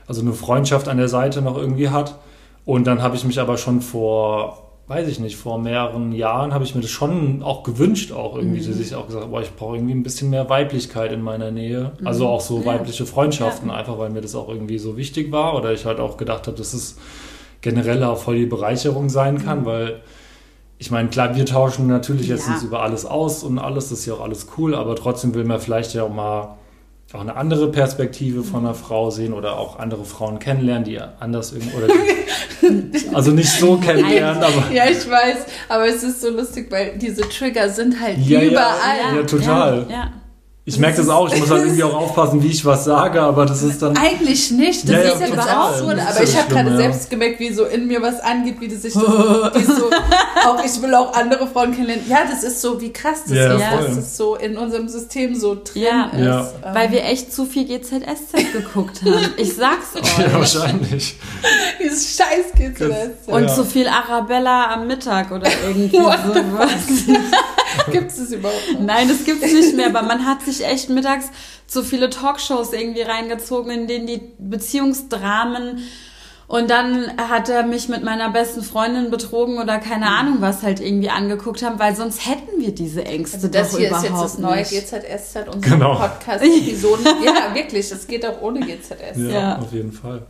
also eine Freundschaft an der Seite noch irgendwie hat. Und dann habe ich mich aber schon vor, weiß ich nicht, vor mehreren Jahren habe ich mir das schon auch gewünscht, auch irgendwie, dass ich auch gesagt habe, ich brauche irgendwie ein bisschen mehr Weiblichkeit in meiner Nähe. Also auch so Ja. weibliche Freundschaften, einfach weil mir das auch irgendwie so wichtig war. Oder ich halt auch gedacht habe, das ist generell auch voll die Bereicherung sein kann, weil ich meine, klar, wir tauschen natürlich jetzt Ja. nicht über alles aus und alles, das ist ja auch alles cool, aber trotzdem will man vielleicht ja auch mal auch eine andere Perspektive von einer Frau sehen oder auch andere Frauen kennenlernen, die anders irgendwie, oder die, also nicht so kennenlernen, aber. Ja, ich weiß, aber es ist so lustig, weil diese Trigger sind halt Ja, ja, überall. Ja, total. Ja. Ich merke das auch, ich muss halt irgendwie auch aufpassen, wie ich was sage, aber das ist dann. Eigentlich nicht, das Ja, ja, ist ja total. überhaupt so. Aber ja ich habe gerade ja. selbst gemerkt, wie so in mir was angeht, wie das sich das, wie so, auch ich will auch andere Frauen kennenlernen. Ja, das ist so, wie krass das Ja, ist, voll. dass das so in unserem System so drin Ja. ist. Ja. Ähm, Weil wir echt zu viel GZSZ geguckt haben. Ich sag's euch. Ja, wahrscheinlich. dieses Scheiß. Das- Und Ja. zu viel Arabella am Mittag oder irgendwie sowas. Gibt es das überhaupt noch? Nein, das gibt's nicht mehr, aber man hat sich echt mittags zu viele Talkshows irgendwie reingezogen, in denen die Beziehungsdramen und dann hat er mich mit meiner besten Freundin betrogen oder keine Ahnung was halt irgendwie angeguckt haben, weil sonst hätten wir diese Ängste Also das doch hier ist überhaupt jetzt das neue. GZSZ, unsere Genau. Podcast-Episoden. ja, wirklich, es geht auch ohne GZS. Ja, Ja. auf jeden Fall.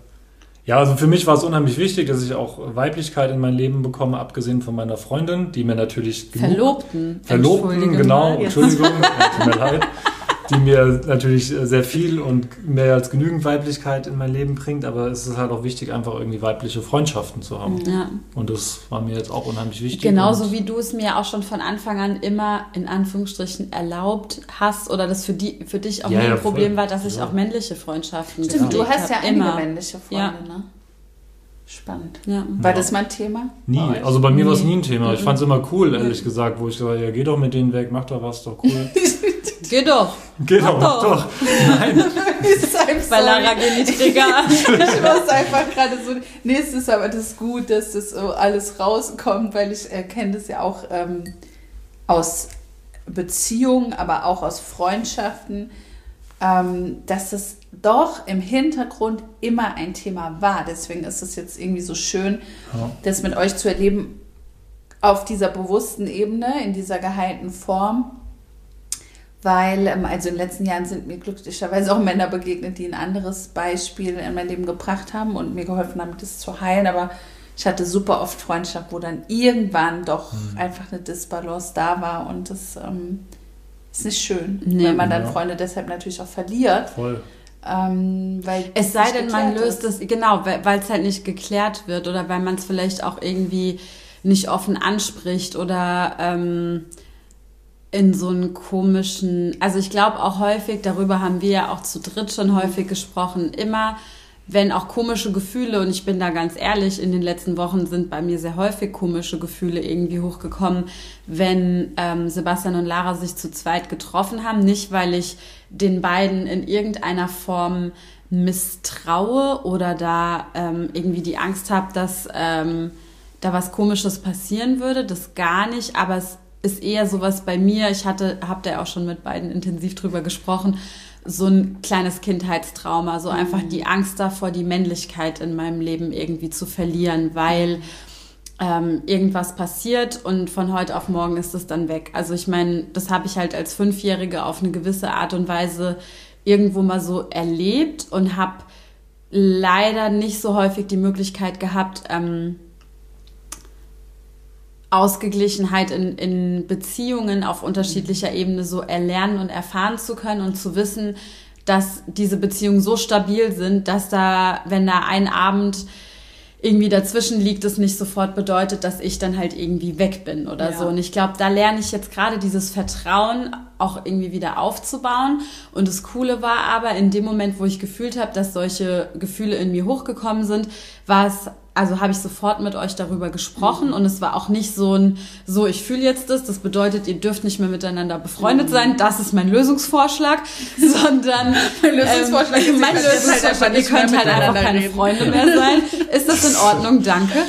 Ja, also für mich war es unheimlich wichtig, dass ich auch Weiblichkeit in mein Leben bekomme, abgesehen von meiner Freundin, die mir natürlich Verlobten. Verlobten, genau, mal. Entschuldigung, tut mir leid, die mir natürlich sehr viel und mehr als genügend Weiblichkeit in mein Leben bringt, aber es ist halt auch wichtig, einfach irgendwie weibliche Freundschaften zu haben. Ja. Und das war mir jetzt auch unheimlich wichtig. Genauso wie du es mir auch schon von Anfang an immer in Anführungsstrichen erlaubt hast oder das für, die, für dich auch Ja, nie ein ja, voll. Problem war, dass ich Ja. auch männliche Freundschaften Stimmt, du hast ja immer. männliche Freunde, ne? Spannend. Ja. War Ja. das mal ein Thema? Nie. Also bei mir war es Nee. nie ein Thema. Ich fand es immer cool, ehrlich gesagt, wo ich gesagt habe, ja, geh doch mit denen weg, mach doch was, doch cool. Geh doch, Geh doch, mach doch. doch. Nein. Sorry. Lara Genitrigger. Ich muss einfach gerade so. Nee, es ist aber das ist gut, dass das so alles rauskommt, weil ich äh, kenne das ja auch ähm, aus Beziehungen, aber auch aus Freundschaften, dass es doch im Hintergrund immer ein Thema war. Deswegen ist es jetzt irgendwie so schön, Ja. das mit euch zu erleben auf dieser bewussten Ebene, in dieser geheilten Form. Weil, ähm, also in den letzten Jahren sind mir glücklicherweise auch Männer begegnet, die ein anderes Beispiel in mein Leben gebracht haben und mir geholfen haben, das zu heilen. Aber ich hatte super oft Freundschaft, wo dann irgendwann doch einfach eine Disbalance da war und das ähm, ist nicht schön, Nee. wenn man dann Ja. Freunde deshalb natürlich auch verliert. Voll. Ähm, weil Es sei denn, man löst es, genau, weil es halt nicht geklärt wird oder weil man es vielleicht auch irgendwie nicht offen anspricht oder ähm, in so einen komischen, also ich glaube auch häufig, darüber haben wir ja auch zu dritt schon häufig gesprochen, immer wenn auch komische Gefühle, und ich bin da ganz ehrlich, in den letzten Wochen sind bei mir sehr häufig komische Gefühle irgendwie hochgekommen, wenn ähm, Sebastian und Lara sich zu zweit getroffen haben. Nicht, weil ich den beiden in irgendeiner Form misstraue oder da ähm, irgendwie die Angst habe, dass ähm, da was Komisches passieren würde. Das gar nicht, aber es ist eher sowas bei mir. Ich hatte, habt ihr auch schon mit beiden intensiv drüber gesprochen, so ein kleines Kindheitstrauma, so einfach die Angst davor, die Männlichkeit in meinem Leben irgendwie zu verlieren, weil ähm, irgendwas passiert und von heute auf morgen ist es dann weg. Also ich meine, das habe ich halt als Fünfjährige auf eine gewisse Art und Weise irgendwo mal so erlebt und habe leider nicht so häufig die Möglichkeit gehabt, ähm, Ausgeglichenheit in, in Beziehungen auf unterschiedlicher Ebene so erlernen und erfahren zu können und zu wissen, dass diese Beziehungen so stabil sind, dass da, wenn da ein Abend irgendwie dazwischen liegt, es nicht sofort bedeutet, dass ich dann halt irgendwie weg bin oder Ja. so. Und ich glaube, da lerne ich jetzt gerade dieses Vertrauen auch irgendwie wieder aufzubauen. Und das Coole war aber, in dem Moment, wo ich gefühlt habe, dass solche Gefühle in mir hochgekommen sind, war es also habe ich sofort mit euch darüber gesprochen und es war auch nicht so ein, so ich fühle jetzt das, das bedeutet, ihr dürft nicht mehr miteinander befreundet sein, das ist mein Lösungsvorschlag, sondern Mein Lösungsvorschlag ist, ähm, ihr mein halt Lösungsvorschlag, einfach ihr könnt halt einfach keine reden. Freunde mehr sein. Ist das in Ordnung? Danke.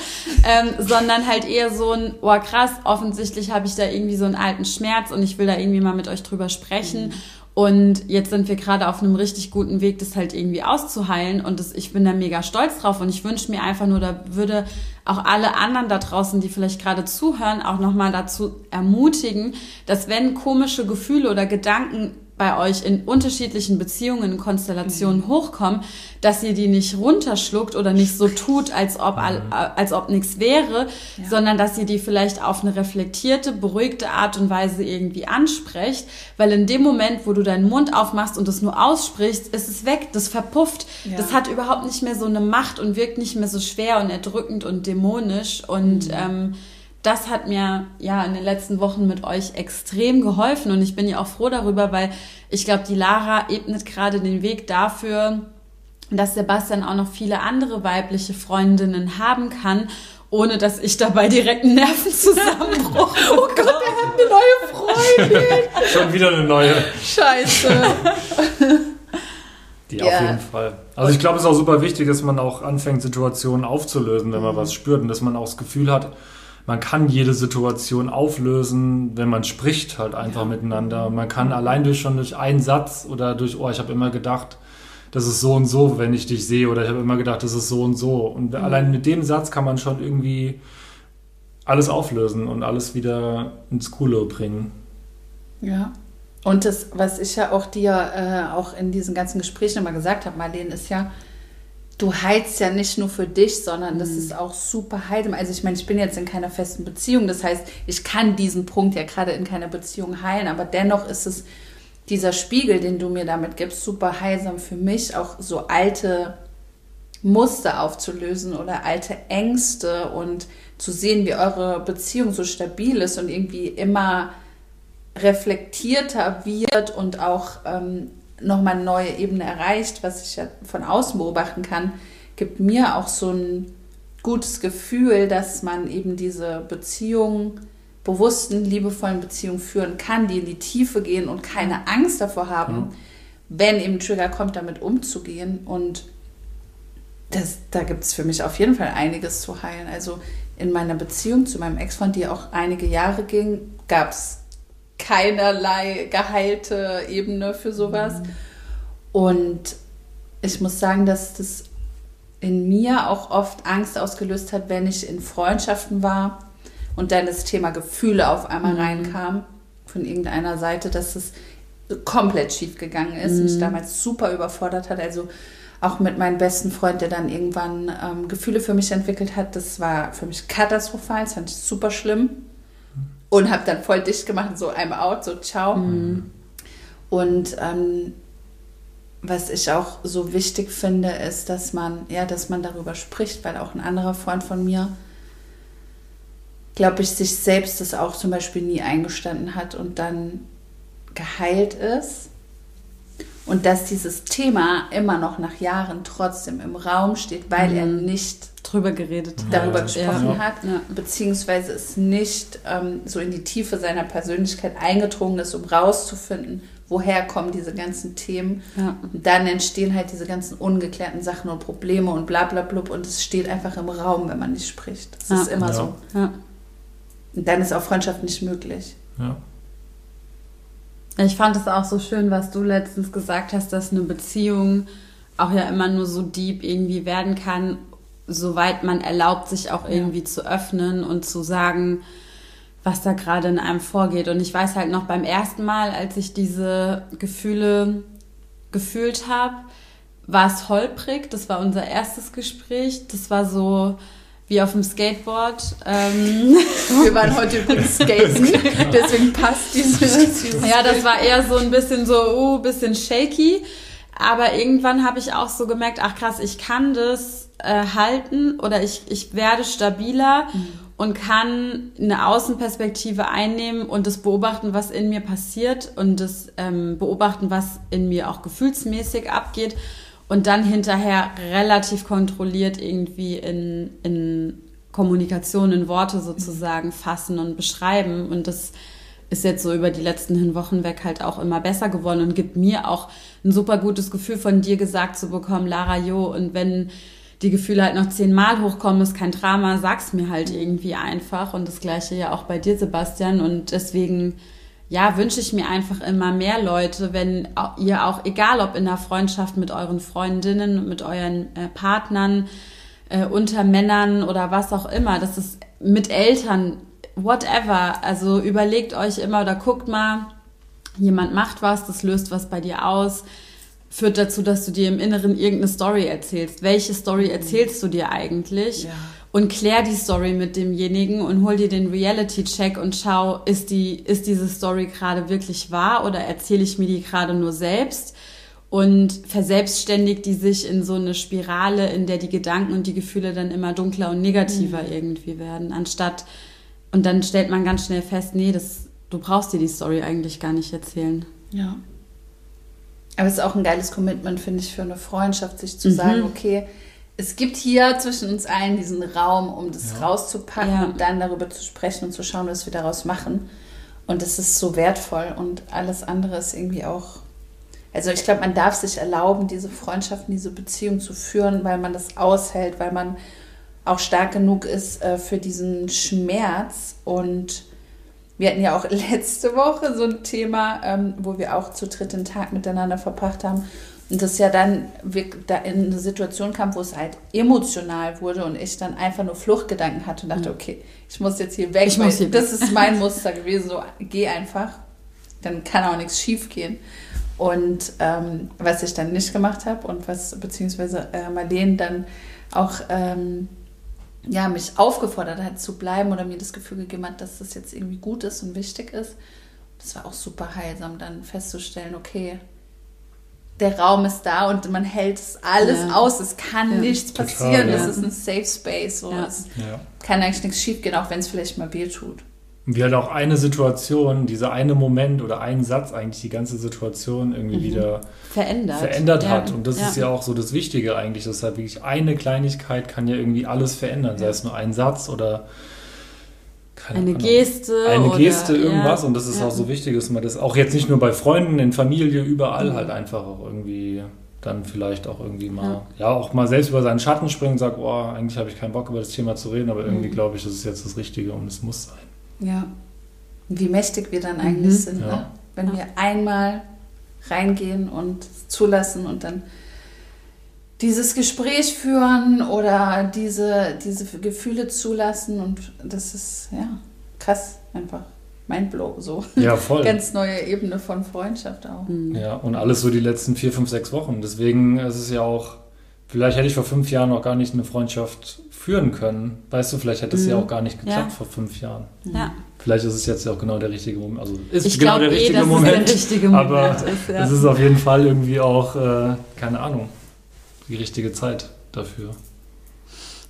Ähm, sondern halt eher so ein, oh krass, offensichtlich habe ich da irgendwie so einen alten Schmerz und ich will da irgendwie mal mit euch drüber sprechen. Und jetzt sind wir gerade auf einem richtig guten Weg, das halt irgendwie auszuheilen. Und das, ich bin da mega stolz drauf. Und ich wünsche mir einfach nur, da würde auch alle anderen da draußen, die vielleicht gerade zuhören, auch nochmal dazu ermutigen, dass wenn komische Gefühle oder Gedanken bei euch in unterschiedlichen Beziehungen, Konstellationen mhm. hochkommen, dass ihr die nicht runterschluckt oder nicht so tut, als ob, mhm. als ob nichts wäre, ja. sondern dass ihr die vielleicht auf eine reflektierte, beruhigte Art und Weise irgendwie ansprecht, weil in dem Moment, wo du deinen Mund aufmachst und es nur aussprichst, ist es weg, das verpufft, ja. das hat überhaupt nicht mehr so eine Macht und wirkt nicht mehr so schwer und erdrückend und dämonisch und mhm. ähm, das hat mir ja in den letzten Wochen mit euch extrem geholfen und ich bin ja auch froh darüber, weil ich glaube, die Lara ebnet gerade den Weg dafür, dass Sebastian auch noch viele andere weibliche Freundinnen haben kann, ohne dass ich dabei direkt einen Nervenzusammenbruch. oh Gott, der hat eine neue Freundin. Schon wieder eine neue. Scheiße. Die ja. auf jeden Fall. Also ich glaube, es ist auch super wichtig, dass man auch anfängt, Situationen aufzulösen, wenn man mhm. was spürt und dass man auch das Gefühl hat, man kann jede Situation auflösen, wenn man spricht halt einfach ja. miteinander. Man kann allein durch schon durch einen Satz oder durch, oh, ich habe immer gedacht, das ist so und so, wenn ich dich sehe, oder ich habe immer gedacht, das ist so und so. Und mhm. allein mit dem Satz kann man schon irgendwie alles auflösen und alles wieder ins Coole bringen. Ja. Und das, was ich ja auch dir äh, auch in diesen ganzen Gesprächen immer gesagt habe, Marlene, ist ja, du heilst ja nicht nur für dich, sondern das mhm. ist auch super heilsam. Also ich meine, ich bin jetzt in keiner festen Beziehung, das heißt, ich kann diesen Punkt ja gerade in keiner Beziehung heilen, aber dennoch ist es dieser Spiegel, den du mir damit gibst, super heilsam für mich, auch so alte Muster aufzulösen oder alte Ängste und zu sehen, wie eure Beziehung so stabil ist und irgendwie immer reflektierter wird und auch ähm, nochmal eine neue Ebene erreicht, was ich ja von außen beobachten kann, gibt mir auch so ein gutes Gefühl, dass man eben diese Beziehung, bewussten, liebevollen Beziehung führen kann, die in die Tiefe gehen und keine Angst davor haben, mhm. wenn eben ein Trigger kommt, damit umzugehen. Und das, da gibt es für mich auf jeden Fall einiges zu heilen. Also in meiner Beziehung zu meinem Ex-Freund, die auch einige Jahre ging, gab es keinerlei geheilte Ebene für sowas. Mhm. Und ich muss sagen, dass das in mir auch oft Angst ausgelöst hat, wenn ich in Freundschaften war und dann das Thema Gefühle auf einmal mhm. reinkam von irgendeiner Seite, dass es komplett schief gegangen ist, mhm. mich damals super überfordert hat. Also auch mit meinem besten Freund, der dann irgendwann ähm, Gefühle für mich entwickelt hat, das war für mich katastrophal, das fand ich super schlimm und habe dann voll dicht gemacht, so I'm out, so ciao. Mhm. Und ähm, was ich auch so wichtig finde, ist, dass man, ja, dass man darüber spricht, weil auch ein anderer Freund von mir, glaube ich, sich selbst das auch zum Beispiel nie eingestanden hat und dann geheilt ist. Und dass dieses Thema immer noch nach Jahren trotzdem im Raum steht, weil mhm. er nicht drüber geredet darüber ja, gesprochen ja. hat, ja. beziehungsweise es nicht ähm, so in die Tiefe seiner Persönlichkeit eingedrungen ist, um rauszufinden, woher kommen diese ganzen Themen. Dann entstehen halt diese ganzen ungeklärten Sachen und Probleme und bla bla blub und es steht einfach im Raum, wenn man nicht spricht. Das ist immer so. Und dann ist auch Freundschaft nicht möglich. Ja. Ich fand es auch so schön, was du letztens gesagt hast, dass eine Beziehung auch ja immer nur so deep irgendwie werden kann, soweit man erlaubt, sich auch irgendwie ja. zu öffnen und zu sagen, was da gerade in einem vorgeht. Und ich weiß halt noch beim ersten Mal, als ich diese Gefühle gefühlt habe, war es holprig. Das war unser erstes Gespräch. Das war so wie auf dem Skateboard. Ähm Wir waren heute übrigens skaten, deswegen passt dieses. ja, das war eher so ein bisschen so, uh, bisschen shaky. Aber irgendwann habe ich auch so gemerkt, ach krass, ich kann das äh, halten oder ich, ich werde stabiler mhm. und kann eine Außenperspektive einnehmen und das beobachten, was in mir passiert und das ähm, beobachten, was in mir auch gefühlsmäßig abgeht und dann hinterher relativ kontrolliert irgendwie in, in Kommunikation, in Worte sozusagen fassen und beschreiben und das ist jetzt so über die letzten Wochen weg halt auch immer besser geworden und gibt mir auch ein super gutes Gefühl von dir gesagt zu bekommen, Lara, jo, und wenn die Gefühle halt noch zehnmal hochkommen, ist kein Drama, sag's mir halt irgendwie einfach. Und das gleiche ja auch bei dir, Sebastian. Und deswegen, ja, wünsche ich mir einfach immer mehr Leute, wenn ihr auch, egal ob in der Freundschaft mit euren Freundinnen, mit euren äh, Partnern, äh, unter Männern oder was auch immer, das ist mit Eltern whatever. Also überlegt euch immer oder guckt mal, jemand macht was, das löst was bei dir aus, führt dazu, dass du dir im Inneren irgendeine Story erzählst. Welche Story erzählst du dir eigentlich? Ja. Und klär die Story mit demjenigen und hol dir den Reality-Check und schau, ist, die, ist diese Story gerade wirklich wahr oder erzähle ich mir die gerade nur selbst? Und verselbstständigt die sich in so eine Spirale, in der die Gedanken und die Gefühle dann immer dunkler und negativer mhm. irgendwie werden, anstatt, und dann stellt man ganz schnell fest, nee, das, du brauchst dir die Story eigentlich gar nicht erzählen. Ja. Aber es ist auch ein geiles Commitment, finde ich, für eine Freundschaft, sich zu mhm. sagen, okay, es gibt hier zwischen uns allen diesen Raum, um das ja. rauszupacken ja. und dann darüber zu sprechen und zu schauen, was wir daraus machen. Und es ist so wertvoll und alles andere ist irgendwie auch. Also ich glaube, man darf sich erlauben, diese Freundschaften, diese Beziehung zu führen, weil man das aushält, weil man auch stark genug ist äh, für diesen Schmerz. Und wir hatten ja auch letzte Woche so ein Thema, ähm, wo wir auch zu dritten Tag miteinander verbracht haben. Und das ja dann da in eine Situation kam, wo es halt emotional wurde und ich dann einfach nur Fluchtgedanken hatte und dachte, mhm. okay, ich muss jetzt hier weg. Ich muss hier das ist mein Muster gewesen, so geh einfach. Dann kann auch nichts schief gehen. Und ähm, was ich dann nicht gemacht habe und was beziehungsweise äh, Marlene dann auch ähm, ja, mich aufgefordert hat zu bleiben oder mir das Gefühl gegeben hat, dass das jetzt irgendwie gut ist und wichtig ist. Das war auch super heilsam, dann festzustellen, okay, der Raum ist da und man hält es alles ja. aus. Es kann ja. nichts passieren. Total, ja. Das ist ein Safe Space. So. Es kann eigentlich nichts schief gehen, auch wenn es vielleicht mal weh tut. Und wie halt auch eine Situation, dieser eine Moment oder ein Satz eigentlich die ganze Situation irgendwie mhm. wieder verändert, verändert hat. Und das ist ja auch so das Wichtige eigentlich. dass halt wirklich eine Kleinigkeit kann ja irgendwie alles verändern. Sei es nur ein Satz oder keine eine Ahnung, Geste. Eine oder, Geste, irgendwas. Ja, und das ist ja. auch so wichtig, dass man das auch jetzt nicht nur bei Freunden, in Familie, überall mhm. halt einfach auch irgendwie dann vielleicht auch irgendwie mal, ja. ja. auch mal selbst über seinen Schatten springen und sagt, oh, eigentlich habe ich keinen Bock über das Thema zu reden, aber irgendwie mhm. glaube ich, das ist jetzt das Richtige und es muss sein. Ja. Wie mächtig wir dann eigentlich mhm. sind, ne? wenn wir einmal reingehen und zulassen und dann dieses Gespräch führen oder diese, diese Gefühle zulassen und das ist ja krass einfach. Mindblow, so. Ja, voll. Ganz neue Ebene von Freundschaft auch. Mhm. Ja, und alles so die letzten vier, fünf, sechs Wochen. Deswegen ist es ja auch, vielleicht hätte ich vor fünf Jahren noch gar nicht eine Freundschaft führen können. Weißt du, vielleicht hätte es mhm. ja auch gar nicht geklappt ja. vor fünf Jahren. Ja. Vielleicht ist es jetzt ja auch genau der richtige Moment. Also ist ich genau der, eh, richtige Moment, der richtige Moment. Aber es ja. ist auf jeden Fall irgendwie auch, äh, keine Ahnung, die richtige Zeit dafür.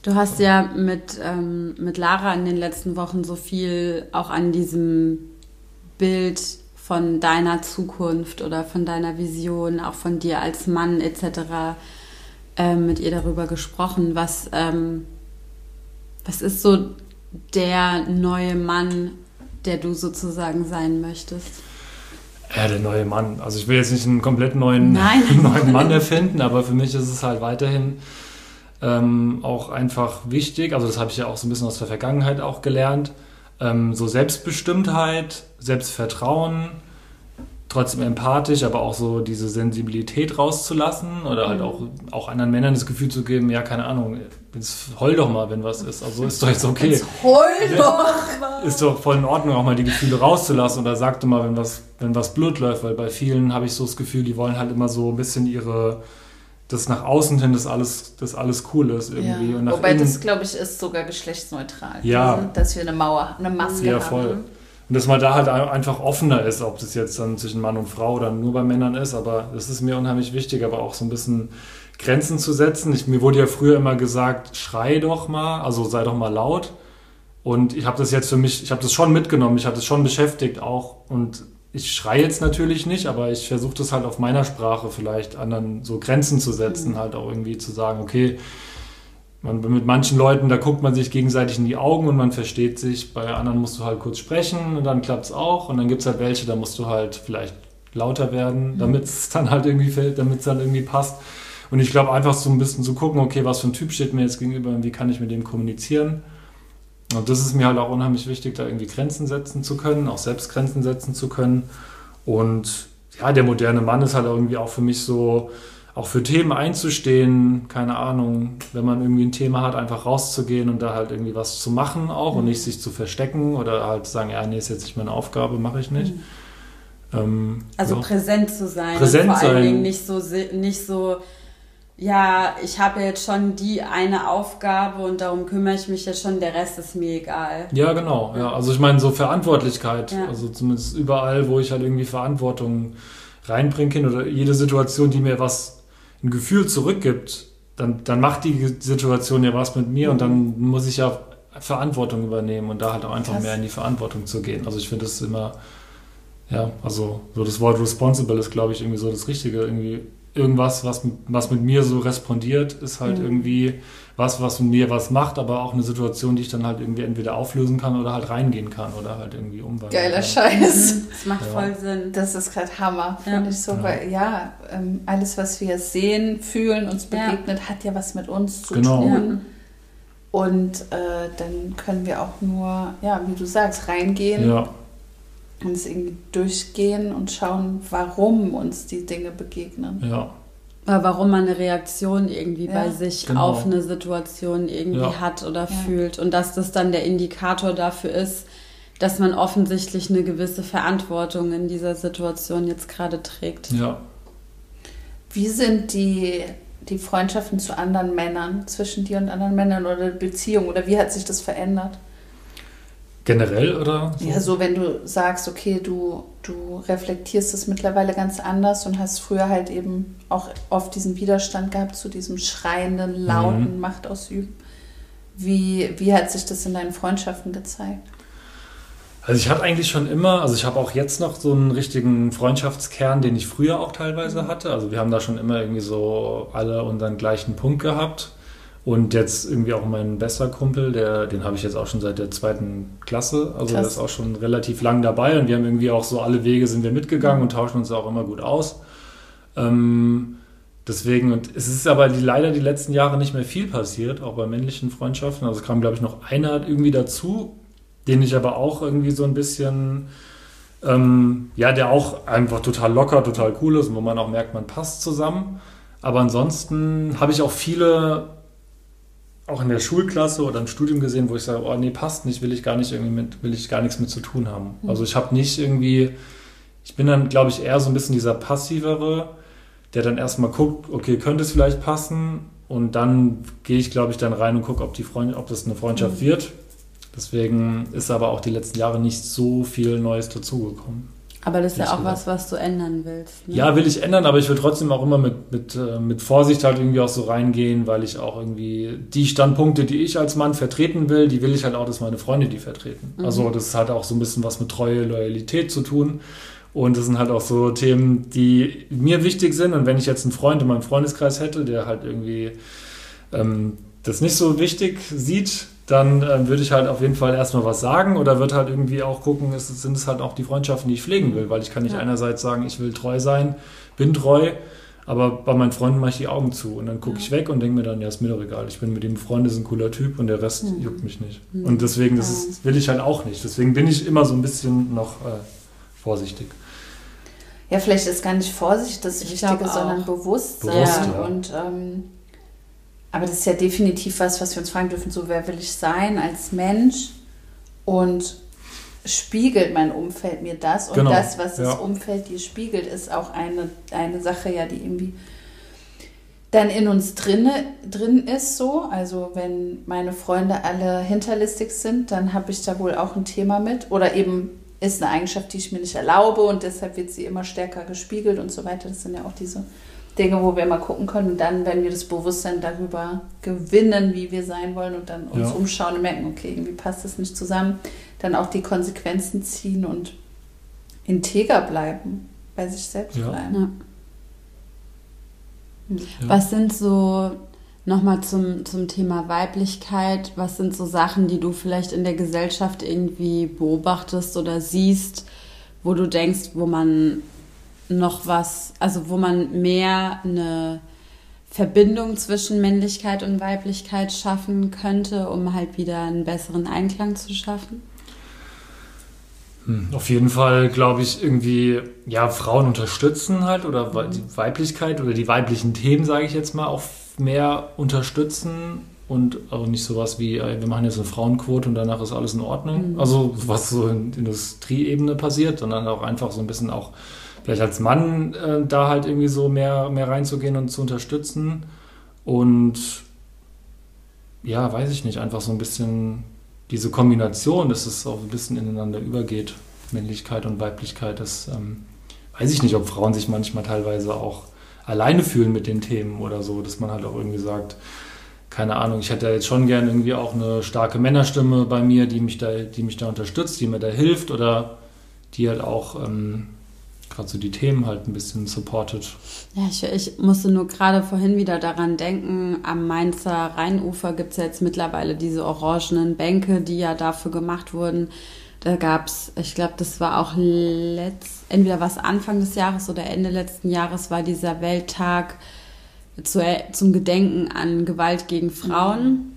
Du hast ja mit, ähm, mit Lara in den letzten Wochen so viel auch an diesem Bild von deiner Zukunft oder von deiner Vision, auch von dir als Mann etc. Äh, mit ihr darüber gesprochen. Was, ähm, was ist so der neue Mann, der du sozusagen sein möchtest? Ja, der neue Mann. Also ich will jetzt nicht einen komplett neuen, neuen Mann erfinden, aber für mich ist es halt weiterhin ähm, auch einfach wichtig. Also das habe ich ja auch so ein bisschen aus der Vergangenheit auch gelernt. Ähm, so Selbstbestimmtheit, Selbstvertrauen, trotzdem empathisch, aber auch so diese Sensibilität rauszulassen oder halt mhm. auch, auch anderen Männern das Gefühl zu geben, ja, keine Ahnung, jetzt heul doch mal, wenn was ist. Also ist doch jetzt okay. Jetzt heul doch mal. Ist doch voll in Ordnung, auch mal die Gefühle rauszulassen oder sag doch mal, wenn was, wenn was Blut läuft, weil bei vielen habe ich so das Gefühl, die wollen halt immer so ein bisschen ihre das nach außen hin das alles, das alles cool ist irgendwie. Ja. Wobei innen, das, glaube ich, ist sogar geschlechtsneutral. Ja. dass wir eine Mauer, eine Maske ja, haben. Und dass man da halt einfach offener ist, ob das jetzt dann zwischen Mann und Frau oder nur bei Männern ist. Aber das ist mir unheimlich wichtig, aber auch so ein bisschen Grenzen zu setzen. Ich, mir wurde ja früher immer gesagt, schrei doch mal, also sei doch mal laut. Und ich habe das jetzt für mich, ich habe das schon mitgenommen, ich habe das schon beschäftigt auch. Und ich schreie jetzt natürlich nicht, aber ich versuche das halt auf meiner Sprache vielleicht anderen so Grenzen zu setzen, mhm. halt auch irgendwie zu sagen, okay, man, mit manchen Leuten, da guckt man sich gegenseitig in die Augen und man versteht sich. Bei anderen musst du halt kurz sprechen und dann klappt es auch. Und dann gibt es halt welche, da musst du halt vielleicht lauter werden, mhm. damit es dann halt irgendwie fällt, damit es dann irgendwie passt. Und ich glaube einfach so ein bisschen zu gucken, okay, was für ein Typ steht mir jetzt gegenüber und wie kann ich mit dem kommunizieren. Und das ist mir halt auch unheimlich wichtig, da irgendwie Grenzen setzen zu können, auch selbst Grenzen setzen zu können. Und ja, der moderne Mann ist halt irgendwie auch für mich so, auch für Themen einzustehen, keine Ahnung, wenn man irgendwie ein Thema hat, einfach rauszugehen und da halt irgendwie was zu machen auch mhm. und nicht sich zu verstecken oder halt sagen, ja, nee, ist jetzt nicht meine Aufgabe, mache ich nicht. Mhm. Ähm, also ja. präsent zu sein. Präsent und vor allen sein. Dingen nicht so, nicht so, ja, ich habe jetzt schon die eine Aufgabe und darum kümmere ich mich jetzt schon, der Rest ist mir egal. Ja, genau. Ja, also ich meine so Verantwortlichkeit. Ja. Also zumindest überall, wo ich halt irgendwie Verantwortung reinbringen kann oder jede Situation, die mir was, ein Gefühl zurückgibt, dann, dann macht die Situation ja was mit mir und dann muss ich ja Verantwortung übernehmen und da halt auch einfach Krass. mehr in die Verantwortung zu gehen. Also ich finde das immer, ja, also so das Wort responsible ist, glaube ich, irgendwie so das Richtige. Irgendwie irgendwas, was, was mit mir so respondiert, ist halt Mhm. irgendwie was, was mit mir was macht, aber auch eine Situation, die ich dann halt irgendwie entweder auflösen kann oder halt reingehen kann oder halt irgendwie umwandeln Geiler kann. Scheiß. Mhm, Das macht Ja. voll Sinn. Das ist gerade Hammer, Ja. finde ich so, Ja. weil ja, ähm, alles, was wir sehen, fühlen, uns Ja. begegnet, hat ja was mit uns zu Genau. tun. Und äh, dann können wir auch nur, ja, wie du sagst, reingehen Ja, es irgendwie durchgehen und schauen, warum uns die Dinge begegnen. ja, warum man eine Reaktion irgendwie Ja. bei sich Genau. auf eine Situation irgendwie Ja. hat oder Ja. fühlt und dass das dann der Indikator dafür ist, dass man offensichtlich eine gewisse Verantwortung in dieser Situation jetzt gerade trägt. ja. Wie sind die, die Freundschaften zu anderen Männern, zwischen dir und anderen Männern oder Beziehungen oder wie hat sich das verändert? Generell oder? Ja, so wenn du sagst, okay, du, du reflektierst es mittlerweile ganz anders und hast früher halt eben auch oft diesen Widerstand gehabt zu diesem schreienden, lauten Mhm. Machtausüben. Wie, wie hat sich das in deinen Freundschaften gezeigt? Also ich hatte eigentlich schon immer, also ich habe auch jetzt noch so einen richtigen Freundschaftskern, den ich früher auch teilweise hatte. Also wir haben da schon immer irgendwie so alle unseren gleichen Punkt gehabt. Und jetzt irgendwie auch mein bester Kumpel, der, den habe ich jetzt auch schon seit der zweiten Klasse. Also der Krass. ist auch schon relativ lang dabei und wir haben irgendwie auch so alle Wege sind wir mitgegangen und tauschen uns auch immer gut aus. Ähm, deswegen, und es ist aber die, leider die letzten Jahre nicht mehr viel passiert, auch bei männlichen Freundschaften. Also es kam, glaube ich, noch einer irgendwie dazu, den ich aber auch irgendwie so ein bisschen, ähm, ja, der auch einfach total locker, total cool ist und wo man auch merkt, man passt zusammen. Aber ansonsten habe ich auch viele, auch in der Schulklasse oder im Studium gesehen, wo ich sage, oh nee, passt nicht, will ich gar nicht irgendwie mit, will ich gar nichts mit zu tun haben. Also ich habe nicht irgendwie, ich bin dann, glaube ich, eher so ein bisschen dieser passivere, der dann erstmal guckt, okay, könnte es vielleicht passen und dann gehe ich, glaube ich, dann rein und gucke, ob die Freund, ob das eine Freundschaft wird. Deswegen ist aber auch die letzten Jahre nicht so viel Neues dazugekommen. Aber das ist ja auch gesagt. was, was du ändern willst. Ne? Ja, will ich ändern, aber ich will trotzdem auch immer mit, mit, äh, mit Vorsicht halt irgendwie auch so reingehen, weil ich auch irgendwie die Standpunkte, die ich als Mann vertreten will, die will ich halt auch, dass meine Freunde die vertreten. Mhm. Also das hat auch so ein bisschen was mit Treue, Loyalität zu tun. Und das sind halt auch so Themen, die mir wichtig sind. Und wenn ich jetzt einen Freund in meinem Freundeskreis hätte, der halt irgendwie ähm, das nicht so wichtig sieht, dann ähm, würde ich halt auf jeden Fall erstmal was sagen oder würde halt irgendwie auch gucken, ist, es- sind es halt auch die Freundschaften, die ich pflegen will, weil ich kann nicht Ja. einerseits sagen, ich will treu sein, bin treu, aber bei meinen Freunden mache ich die Augen zu und dann gucke ich weg und denke mir dann, ja, ist mir doch egal, ich bin mit ihm Freunde, ist ein cooler Typ und der Rest Mhm. juckt mich nicht. Mhm. Und deswegen, das Ja. ist, will ich halt auch nicht. Deswegen bin ich immer so ein bisschen noch äh, vorsichtig. Ja, vielleicht ist gar nicht Vorsicht das Ich Wichtige, sondern Bewusstsein. Bewusst, ja. Und, ähm, aber das ist ja definitiv was, was wir uns fragen dürfen, so wer will ich sein als Mensch und spiegelt mein Umfeld mir das und Genau, das, was das ja. Umfeld dir spiegelt, ist auch eine, eine Sache, ja, die irgendwie dann in uns drinne, drin ist so. Also wenn meine Freunde alle hinterlistig sind, dann habe ich da wohl auch ein Thema mit. Oder eben ist eine Eigenschaft, die ich mir nicht erlaube und deshalb wird sie immer stärker gespiegelt und so weiter. Das sind ja auch diese Dinge, wo wir mal gucken können. Und dann, wenn wir das Bewusstsein darüber gewinnen, wie wir sein wollen und dann uns Ja. umschauen und merken, okay, irgendwie passt das nicht zusammen, dann auch die Konsequenzen ziehen und integer bleiben, bei sich selbst Ja. bleiben. Ja. Ja. Was sind so, nochmal zum, zum Thema Weiblichkeit, was sind so Sachen, die du vielleicht in der Gesellschaft irgendwie beobachtest oder siehst, wo du denkst, wo man noch was, also wo man mehr eine Verbindung zwischen Männlichkeit und Weiblichkeit schaffen könnte, um halt wieder einen besseren Einklang zu schaffen? Hm, Auf jeden Fall, glaube ich, irgendwie, ja, Frauen unterstützen halt oder die Weiblichkeit oder die weiblichen Themen, sage ich jetzt mal, auch mehr unterstützen und auch nicht sowas wie, äh, wir machen jetzt eine Frauenquote und danach ist alles in Ordnung. Mhm. Also was so in Industrieebene passiert, sondern auch einfach so ein bisschen auch vielleicht als Mann äh, da halt irgendwie so mehr, mehr reinzugehen und zu unterstützen. Und ja, weiß ich nicht, einfach so ein bisschen diese Kombination, dass es auch ein bisschen ineinander übergeht, Männlichkeit und Weiblichkeit, das ähm, weiß ich nicht, ob Frauen sich manchmal teilweise auch alleine fühlen mit den Themen oder so, dass man halt auch irgendwie sagt, keine Ahnung, ich hätte jetzt schon gern irgendwie auch eine starke Männerstimme bei mir, die mich da, die mich da unterstützt, die mir da hilft oder die halt auch ähm, gerade so die Themen halt ein bisschen supportet. Ja, ich, ich musste nur gerade vorhin wieder daran denken, am Mainzer Rheinufer gibt es jetzt mittlerweile diese orangenen Bänke, die ja dafür gemacht wurden. Da gab es, ich glaube, das war auch letzt, entweder was Anfang des Jahres oder Ende letzten Jahres war dieser Welttag zu, zum Gedenken an Gewalt gegen Frauen.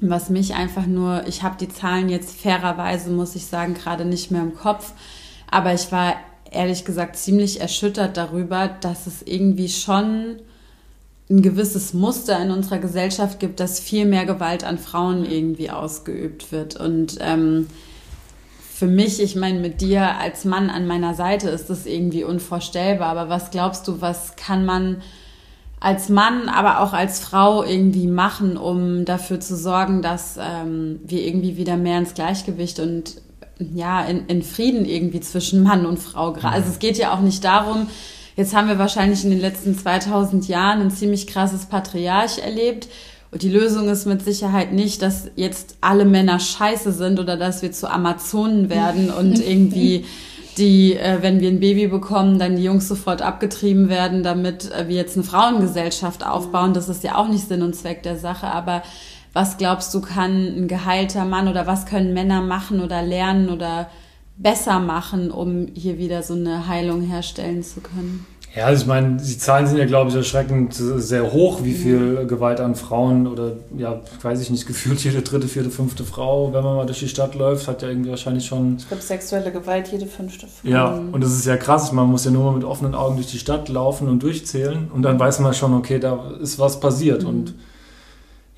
Mhm. Was mich einfach nur, ich habe die Zahlen jetzt fairerweise, muss ich sagen, gerade nicht mehr im Kopf, aber ich war ehrlich gesagt ziemlich erschüttert darüber, dass es irgendwie schon ein gewisses Muster in unserer Gesellschaft gibt, dass viel mehr Gewalt an Frauen irgendwie ausgeübt wird. Und ähm, für mich, ich meine, mit dir als Mann an meiner Seite ist das irgendwie unvorstellbar. Aber was glaubst du, was kann man als Mann, aber auch als Frau irgendwie machen, um dafür zu sorgen, dass ähm, wir irgendwie wieder mehr ins Gleichgewicht und ja, in, in Frieden irgendwie zwischen Mann und Frau. Also es geht ja auch nicht darum, jetzt haben wir wahrscheinlich in den letzten 2000 Jahren ein ziemlich krasses Patriarch erlebt. Und die Lösung ist mit Sicherheit nicht, dass jetzt alle Männer scheiße sind oder dass wir zu Amazonen werden und irgendwie die, äh, wenn wir ein Baby bekommen, dann die Jungs sofort abgetrieben werden, damit äh, wir jetzt eine Frauengesellschaft aufbauen. Das ist ja auch nicht Sinn und Zweck der Sache. Aber was glaubst du, kann ein geheilter Mann oder was können Männer machen oder lernen oder besser machen, um hier wieder so eine Heilung herstellen zu können? Ja, also ich meine, die Zahlen sind ja, glaube ich, erschreckend sehr hoch, wie viel. Gewalt an Frauen oder, ja, weiß ich nicht, gefühlt jede dritte, vierte, fünfte Frau, wenn man mal durch die Stadt läuft, hat ja irgendwie wahrscheinlich schon... Ich glaube, sexuelle Gewalt jede fünfte Frau. Ja, und das ist ja krass, man muss ja nur mal mit offenen Augen durch die Stadt laufen und durchzählen und dann weiß man schon, okay, da ist was passiert mhm. und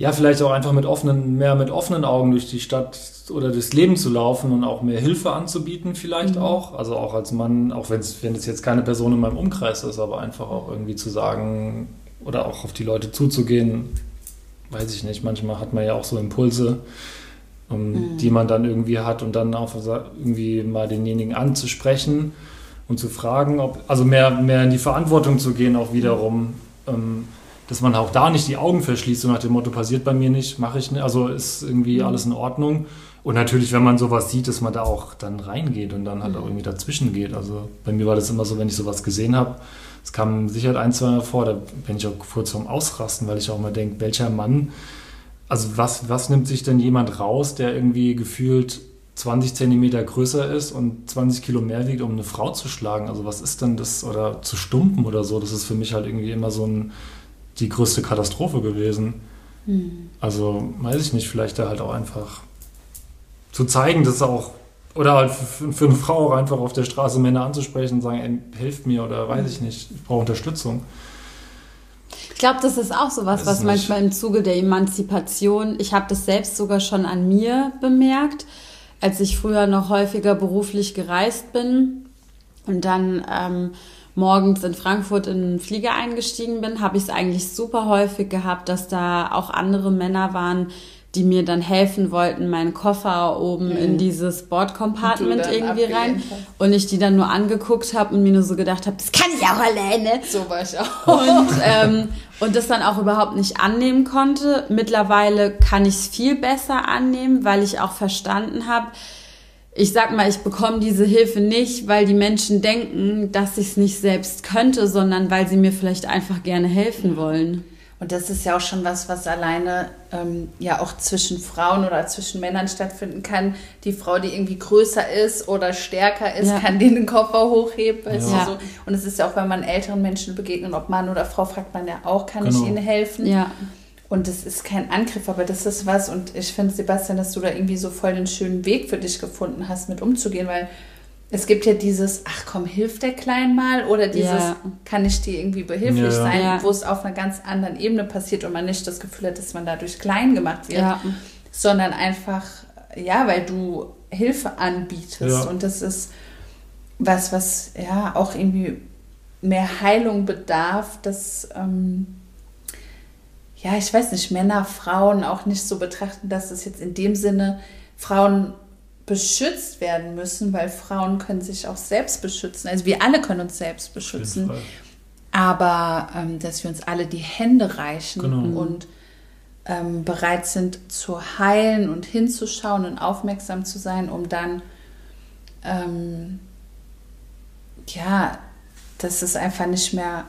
ja, vielleicht auch einfach mit offenen, mehr mit offenen Augen durch die Stadt oder durchs Leben zu laufen und auch mehr Hilfe anzubieten, vielleicht mhm. auch. Also auch als Mann, auch wenn es jetzt keine Person in meinem Umkreis ist, aber einfach auch irgendwie zu sagen oder auch auf die Leute zuzugehen, weiß ich nicht. Manchmal hat man ja auch so Impulse, um, mhm. die man dann irgendwie hat und dann auch irgendwie mal denjenigen anzusprechen und zu fragen, ob, also mehr, mehr in die Verantwortung zu gehen, auch wiederum. Ähm, dass man auch da nicht die Augen verschließt, so nach dem Motto, passiert bei mir nicht, mache ich nicht, also ist irgendwie mhm. alles in Ordnung. Und natürlich, wenn man sowas sieht, dass man da auch dann reingeht und dann halt auch mhm. irgendwie dazwischen geht. Also bei mir war das immer so, wenn ich sowas gesehen habe, es kam sicher ein, zwei Mal vor, da bin ich auch kurz vorm Ausrasten, weil ich auch mal denke, welcher Mann, also was, was nimmt sich denn jemand raus, der irgendwie gefühlt 20 Zentimeter größer ist und 20 Kilo mehr wiegt, um eine Frau zu schlagen? Also was ist denn das, oder zu stumpen oder so? Das ist für mich halt irgendwie immer so ein die größte Katastrophe gewesen. Mhm. Also weiß ich nicht, vielleicht da halt auch einfach zu zeigen, dass auch, oder halt für, eine Frau auch einfach auf der Straße Männer anzusprechen und sagen, ey, hilft mir oder weiß ich nicht, ich brauche Unterstützung. Ich glaube, das ist auch so was, was manchmal im Zuge der Emanzipation, ich habe das selbst sogar schon an mir bemerkt, als ich früher noch häufiger beruflich gereist bin und dann ähm, morgens in Frankfurt in einen Flieger eingestiegen bin, habe ich es eigentlich super häufig gehabt, dass da auch andere Männer waren, die mir dann helfen wollten, meinen Koffer oben mhm. in dieses Bordcompartment irgendwie rein. Und ich die dann nur angeguckt habe und mir nur so gedacht habe, das kann ich auch alleine. So war ich auch. Und, ähm, und das dann auch überhaupt nicht annehmen konnte. Mittlerweile kann ich es viel besser annehmen, weil ich auch verstanden habe, ich sag mal, ich bekomme diese Hilfe nicht, weil die Menschen denken, dass ich es nicht selbst könnte, sondern weil sie mir vielleicht einfach gerne helfen wollen. Und das ist ja auch schon was, was alleine ähm, ja auch zwischen Frauen oder zwischen Männern stattfinden kann. Die Frau, die irgendwie größer ist oder stärker ist, ja. kann den Koffer hochheben. Ja. So. Und es ist ja auch, wenn man älteren Menschen begegnet, ob Mann oder Frau, fragt man ja auch, kann genau. ich ihnen helfen? Ja. Und das ist kein Angriff, aber das ist was. Und ich finde, Sebastian, dass du da irgendwie so voll den schönen Weg für dich gefunden hast, mit umzugehen, weil es gibt ja dieses, ach komm, hilft der Klein mal oder dieses, ja. kann ich dir irgendwie behilflich ja. sein, ja. wo es auf einer ganz anderen Ebene passiert und man nicht das Gefühl hat, dass man dadurch klein gemacht wird, sondern einfach, ja, weil du Hilfe anbietest und das ist was, was ja auch irgendwie mehr Heilung bedarf, dass ähm, ja, ich weiß nicht, Männer, Frauen auch nicht so betrachten, dass es jetzt in dem Sinne Frauen beschützt werden müssen, weil Frauen können sich auch selbst beschützen. Also wir alle können uns selbst beschützen. Aber ähm, dass wir uns alle die Hände reichen genau. und ähm, bereit sind zu heilen und hinzuschauen und aufmerksam zu sein, um dann ähm, ja, dass es einfach nicht mehr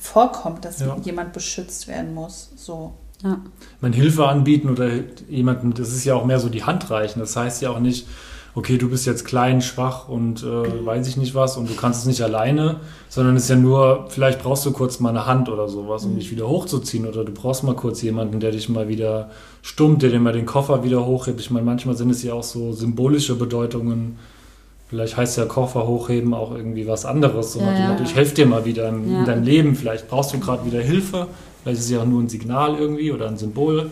vorkommt, dass ja. jemand beschützt werden muss. So. Ja. Man Hilfe anbieten oder jemandem, das ist ja auch mehr so die Hand reichen. Das heißt ja auch nicht, okay, du bist jetzt klein, schwach und äh, weiß ich nicht was und du kannst es nicht alleine, sondern es ist ja nur, vielleicht brauchst du kurz mal eine Hand oder sowas, um mhm. dich wieder hochzuziehen oder du brauchst mal kurz jemanden, der dich mal wieder stummt, der dir mal den Koffer wieder hochhebt. Ich meine, manchmal sind es ja auch so symbolische Bedeutungen. Vielleicht heißt ja Koffer hochheben auch irgendwie was anderes. So ja, ja. Ich helfe dir mal wieder in, ja. in deinem Leben. Vielleicht brauchst du gerade wieder Hilfe. Vielleicht ist es ja auch nur ein Signal irgendwie oder ein Symbol.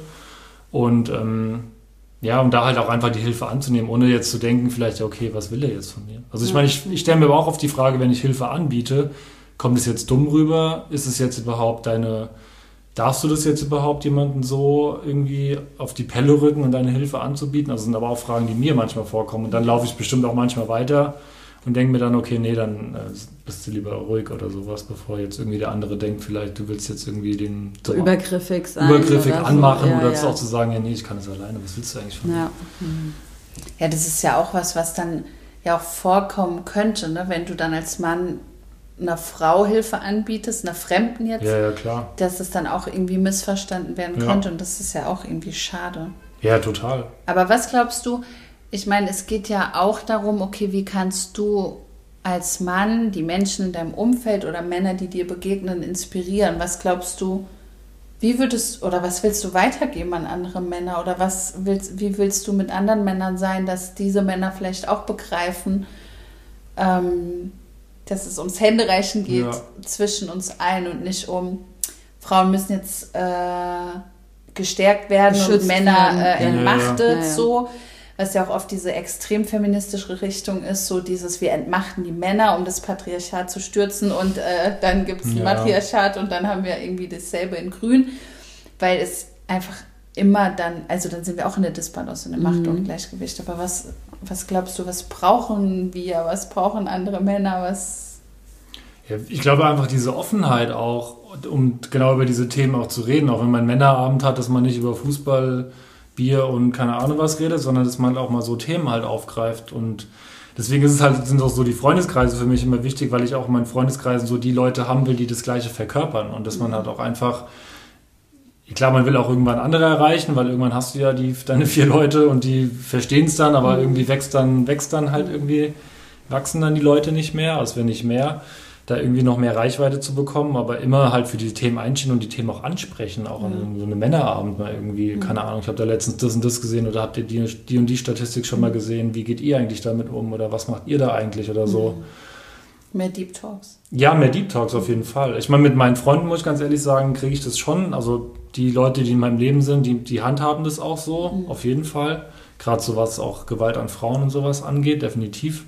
Und ähm, ja, um da halt auch einfach die Hilfe anzunehmen, ohne jetzt zu denken, vielleicht, ja, okay, was will er jetzt von mir? Also ich meine, ich, ich stelle mir aber auch auf die Frage, wenn ich Hilfe anbiete, kommt es jetzt dumm rüber? Ist es jetzt überhaupt deine, darfst du das jetzt überhaupt jemanden so irgendwie auf die Pelle rücken und deine Hilfe anzubieten? Also sind aber auch Fragen, die mir manchmal vorkommen. Und dann laufe ich bestimmt auch manchmal weiter und denke mir dann, okay, nee, dann äh, bist du lieber ruhig oder sowas, bevor jetzt irgendwie der andere denkt, vielleicht du willst jetzt irgendwie den so übergriffig sein. Übergriffig oder anmachen so. ja, oder ja. auch zu sagen, ja, nee, ich kann das alleine, was willst du eigentlich von ja. mir? Ja, das ist ja auch was, was dann ja auch vorkommen könnte, ne? wenn du dann als Mann einer Frau Hilfe anbietest, einer Fremden jetzt, ja, ja, klar. dass es dann auch irgendwie missverstanden werden könnte und das ist ja auch irgendwie schade. Ja, total. Aber was glaubst du, ich meine, es geht ja auch darum, okay, wie kannst du als Mann die Menschen in deinem Umfeld oder Männer, die dir begegnen, inspirieren? Was glaubst du, wie würdest oder was willst du weitergeben an andere Männer oder was willst, wie willst du mit anderen Männern sein, dass diese Männer vielleicht auch begreifen, ähm, dass es ums Händereichen geht ja. zwischen uns allen und nicht um Frauen müssen jetzt äh, gestärkt werden Geschützt und Männer äh, entmachtet ja, ja. so was ja auch oft diese extrem feministische Richtung ist, so dieses, wir entmachten die Männer, um das Patriarchat zu stürzen und äh, dann gibt es ein ja. Matriarchat und dann haben wir irgendwie dasselbe in Grün, weil es einfach immer dann, also dann sind wir auch in der Disbalance, in der Macht- und mhm. Gleichgewicht. Aber was, was glaubst du, was brauchen wir, was brauchen andere Männer, was... Ja, ich glaube einfach diese Offenheit auch, um genau über diese Themen auch zu reden, auch wenn man Männerabend hat, dass man nicht über Fußball Bier und keine Ahnung was redet, sondern dass man auch mal so Themen halt aufgreift. Und deswegen ist es halt, sind auch so die Freundeskreise für mich immer wichtig, weil ich auch in meinen Freundeskreisen so die Leute haben will, die das Gleiche verkörpern. Und dass man halt auch einfach Klar, man will auch irgendwann andere erreichen, weil irgendwann hast du ja die, deine vier Leute und die verstehen es dann, aber mhm. irgendwie wächst dann, wächst dann halt irgendwie, wachsen dann die Leute nicht mehr, als wenn nicht mehr da irgendwie noch mehr Reichweite zu bekommen, aber immer halt für diese Themen einstehen und die Themen auch ansprechen, auch an so einem Männerabend mal irgendwie, mhm. keine Ahnung, ich habe da letztens das und das gesehen oder habt ihr die, die und die Statistik schon mal gesehen, wie geht ihr eigentlich damit um oder was macht ihr da eigentlich oder so. Mhm. Mehr Deep Talks. Ja, mehr Deep Talks auf jeden Fall. Ich meine, mit meinen Freunden muss ich ganz ehrlich sagen, kriege ich das schon. Also die Leute, die in meinem Leben sind, die, die handhaben das auch so, mhm. auf jeden Fall. Gerade so was auch Gewalt an Frauen und sowas angeht, definitiv.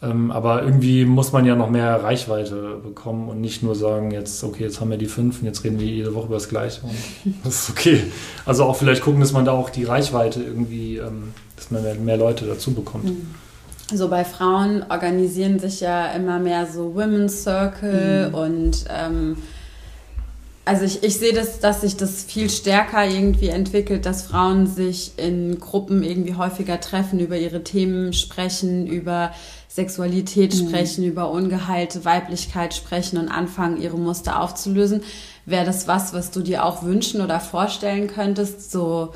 Ähm, aber irgendwie muss man ja noch mehr Reichweite bekommen und nicht nur sagen, jetzt, okay, jetzt haben wir die fünf und jetzt reden wir jede Woche über das Gleiche das ist okay. Also auch vielleicht gucken, dass man da auch die Reichweite irgendwie, ähm, dass man mehr, mehr Leute dazu bekommt. Mhm. So bei Frauen organisieren sich ja immer mehr so Women's Circle mhm. und ähm, also ich, ich sehe das, dass sich das viel stärker irgendwie entwickelt, dass Frauen sich in Gruppen irgendwie häufiger treffen, über ihre Themen sprechen, über Sexualität mhm. sprechen, über ungeheilte Weiblichkeit sprechen und anfangen, ihre Muster aufzulösen. Wäre das was, was du dir auch wünschen oder vorstellen könntest, so,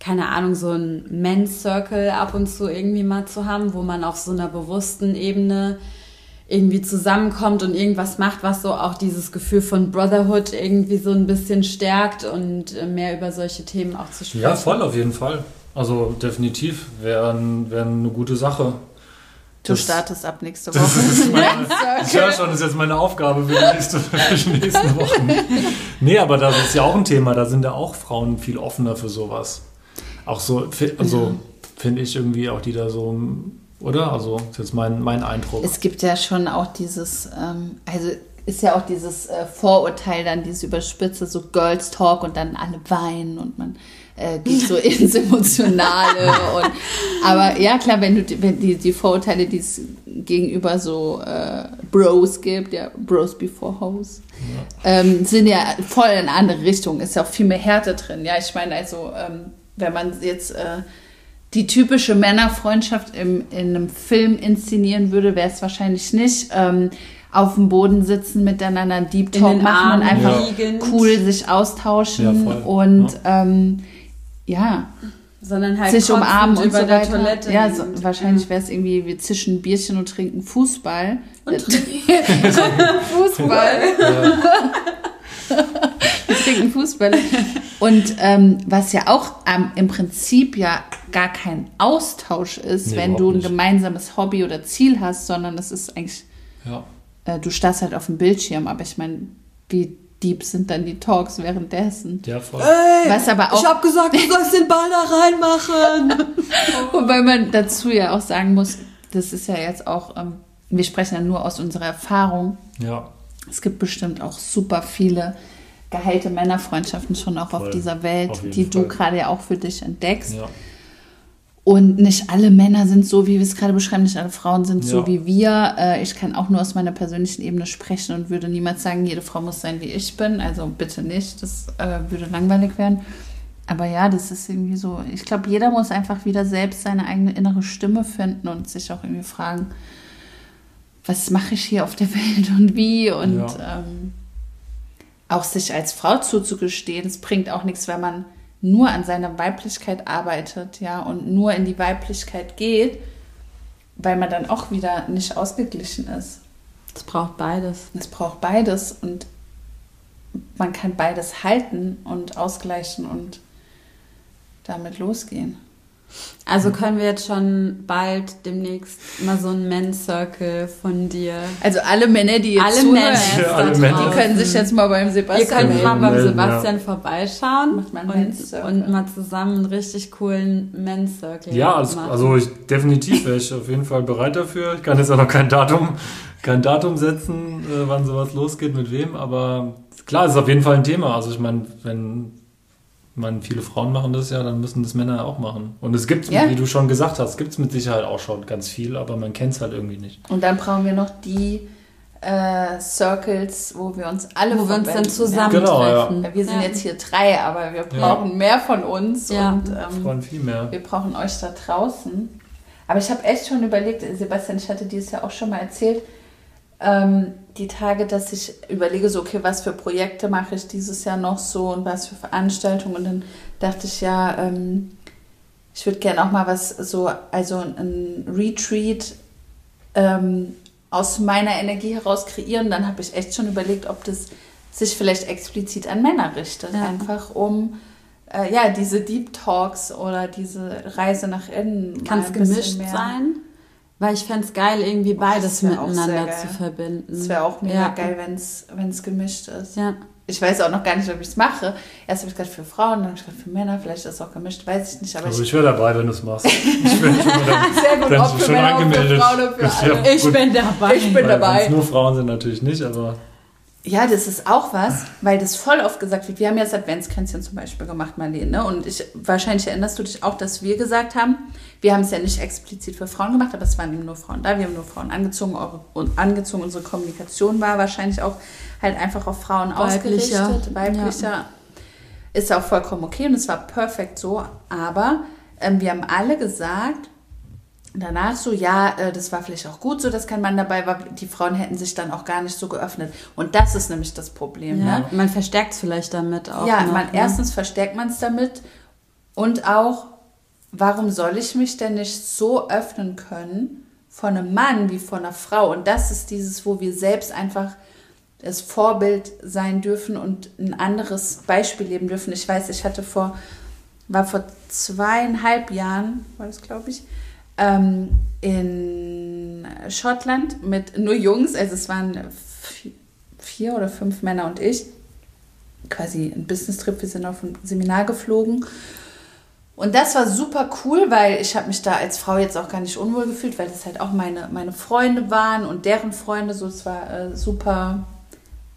keine Ahnung, so ein Men's Circle ab und zu irgendwie mal zu haben, wo man auf so einer bewussten Ebene irgendwie zusammenkommt und irgendwas macht, was so auch dieses Gefühl von Brotherhood irgendwie so ein bisschen stärkt und äh, mehr über solche Themen auch zu sprechen. Ja, voll auf jeden Fall. Also definitiv wäre wär eine gute Sache. Du Das- startest ab nächste Das Woche. ist meine, ich höre schon, das ist jetzt meine Aufgabe für die, nächste, für die nächsten Wochen. Nee, aber das ist ja auch ein Thema, da sind ja auch Frauen viel offener für sowas. Auch so, also finde ich irgendwie auch die da so, oder? Also, das ist jetzt mein, mein Eindruck. Es gibt ja schon auch dieses, ähm, also ist ja auch dieses äh, Vorurteil dann, diese Überspitze, so Girls Talk und dann alle weinen und man äh, geht so ins Emotionale. und, aber ja, klar, wenn du die- wenn die, die Vorurteile, die es gegenüber so äh, Bros gibt, ja, Bros before Hoes, ähm, sind ja voll in eine andere Richtung. Ist ja auch viel mehr Härte drin. Ja, ich meine, also, ähm, wenn man jetzt äh, die typische Männerfreundschaft im, in einem Film inszenieren würde, wäre es wahrscheinlich nicht. Ähm, auf dem Boden sitzen, miteinander einen Deep Talk machen und Armen einfach liegend. cool sich austauschen Ja, und Ja. ähm, ja, Sondern halt sich umarmen und über so der weiter. Toilette. ja, so, wahrscheinlich wäre es irgendwie, wir zischen Bierchen und trinken Fußball. Und Fußball. wir trinken Fußball. Und ähm, was ja auch ähm, im Prinzip ja gar kein Austausch ist, Nee, wenn du ein nicht. gemeinsames Hobby oder Ziel hast, sondern es ist eigentlich, Ja. äh, du starrst halt auf dem Bildschirm, aber ich meine, wie deep sind dann die Talks währenddessen? Ja, voll. Was aber auch, hab gesagt, du sollst den Ball da reinmachen. wobei man dazu ja auch sagen muss, das ist ja jetzt auch, ähm, wir sprechen ja nur aus unserer Erfahrung. Ja. Es gibt bestimmt auch super viele geheilte Männerfreundschaften schon auch auf Voll. dieser Welt, Auf die du Fall. gerade ja auch für dich entdeckst. Ja. Und nicht alle Männer sind so, wie wir es gerade beschreiben, nicht alle Frauen sind so Ja. wie wir. Äh, Ich kann auch nur aus meiner persönlichen Ebene sprechen und würde niemals sagen, jede Frau muss sein, wie ich bin. Also bitte nicht, das äh, würde langweilig werden. Aber ja, das ist irgendwie so, ich glaube, jeder muss einfach wieder selbst seine eigene innere Stimme finden und sich auch irgendwie fragen, was mache ich hier auf der Welt und wie und Ja. ähm, auch sich als Frau zuzugestehen, es bringt auch nichts, wenn man nur an seiner Weiblichkeit arbeitet, ja, und nur in die Weiblichkeit geht, weil man dann auch wieder nicht ausgeglichen ist. Es braucht beides. Es braucht beides und man kann beides halten und ausgleichen und damit losgehen. Also können wir jetzt schon bald demnächst mal so einen Men's Circle von dir. Also alle Männer, die jetzt Alle zuhören, Männer, Ja, alle die können sich jetzt mal beim Ihr Sebastian könnt mal beim Sebastian vorbeischauen Macht einen und, Men's Circle. und mal zusammen einen richtig coolen Men's Circle Ja, also, also ich, definitiv wäre ich auf jeden Fall bereit dafür. Ich kann jetzt auch noch kein Datum, kein Datum setzen, äh, wann sowas losgeht, mit wem, aber klar, es ist auf jeden Fall ein Thema. Also ich meine, wenn man viele Frauen machen das ja, dann müssen das Männer auch machen. Und es gibt, Ja. wie du schon gesagt hast, gibt es mit Sicherheit auch schon ganz viel, aber man kennt es halt irgendwie nicht. Und dann brauchen wir noch die äh, Circles, wo wir uns alle wo wir uns dann zusammentreffen. Ja. Wir sind Ja. jetzt hier drei, aber wir brauchen mehr von uns Ja. und ähm, Frauen viel mehr. wir brauchen euch da draußen. Aber ich habe echt schon überlegt, Sebastian, ich hatte dir das ja auch schon mal erzählt, ähm, die Tage, dass ich überlege, so, okay, was für Projekte mache ich dieses Jahr noch so und was für Veranstaltungen. Und dann dachte ich, ja, ähm, ich würde gerne auch mal was so, also ein Retreat ähm, aus meiner Energie heraus kreieren. Dann habe ich echt schon überlegt, ob das sich vielleicht explizit an Männer richtet. Ja. Einfach um äh, ja, diese Deep Talks oder diese Reise nach innen. Kann es gemischt sein? Weil ich fände es geil, irgendwie beides das wär auch miteinander zu verbinden. Es wäre auch mega ja. geil, wenn es gemischt ist. Ja. Ich weiß auch noch gar nicht, ob ich es mache. Erst habe ich gerade für Frauen, dann habe ich gerade für Männer, vielleicht ist es auch gemischt, weiß ich nicht. Aber Also ich, ich wäre dabei, wenn du es machst. Ich bin schon, mal sehr gut, dann ob für schon Männer, ob für angemeldet. Frauen, für. Ich bin dabei. Ich bin Wenn dabei. es nur Frauen sind, natürlich nicht, aber Ja, das ist auch was, weil das voll oft gesagt wird. Wir haben ja das Adventskränzchen zum Beispiel gemacht, Marlene. Ne? Und ich, wahrscheinlich erinnerst du dich auch, dass wir gesagt haben, wir haben es ja nicht explizit für Frauen gemacht, aber es waren eben nur Frauen da. Wir haben nur Frauen angezogen. Eure, und angezogen. Unsere Kommunikation war wahrscheinlich auch halt einfach auf Frauen Weiblicher. ausgerichtet. Weiblicher. Ist auch vollkommen okay und es war perfekt so. Aber ähm, wir haben alle gesagt, danach so, ja, äh, das war vielleicht auch gut so, dass kein Mann dabei war. Die Frauen hätten sich dann auch gar nicht so geöffnet. Und das ist nämlich das Problem. Ja. Ne? Man verstärkt es vielleicht damit auch. Ja, noch, man, ne? erstens verstärkt man es damit und auch, warum soll ich mich denn nicht so öffnen können von einem Mann wie von einer Frau? Und das ist dieses, wo wir selbst einfach das Vorbild sein dürfen und ein anderes Beispiel leben dürfen. Ich weiß, ich hatte vor, war vor zweieinhalb Jahren, war das glaube ich, ähm, in Schottland mit nur Jungs, also es waren vier oder fünf Männer und ich. Quasi ein Business-Trip, wir sind auf ein Seminar geflogen. Und das war super cool, weil ich habe mich da als Frau jetzt auch gar nicht unwohl gefühlt, weil das halt auch meine, meine Freunde waren und deren Freunde, so es war äh, super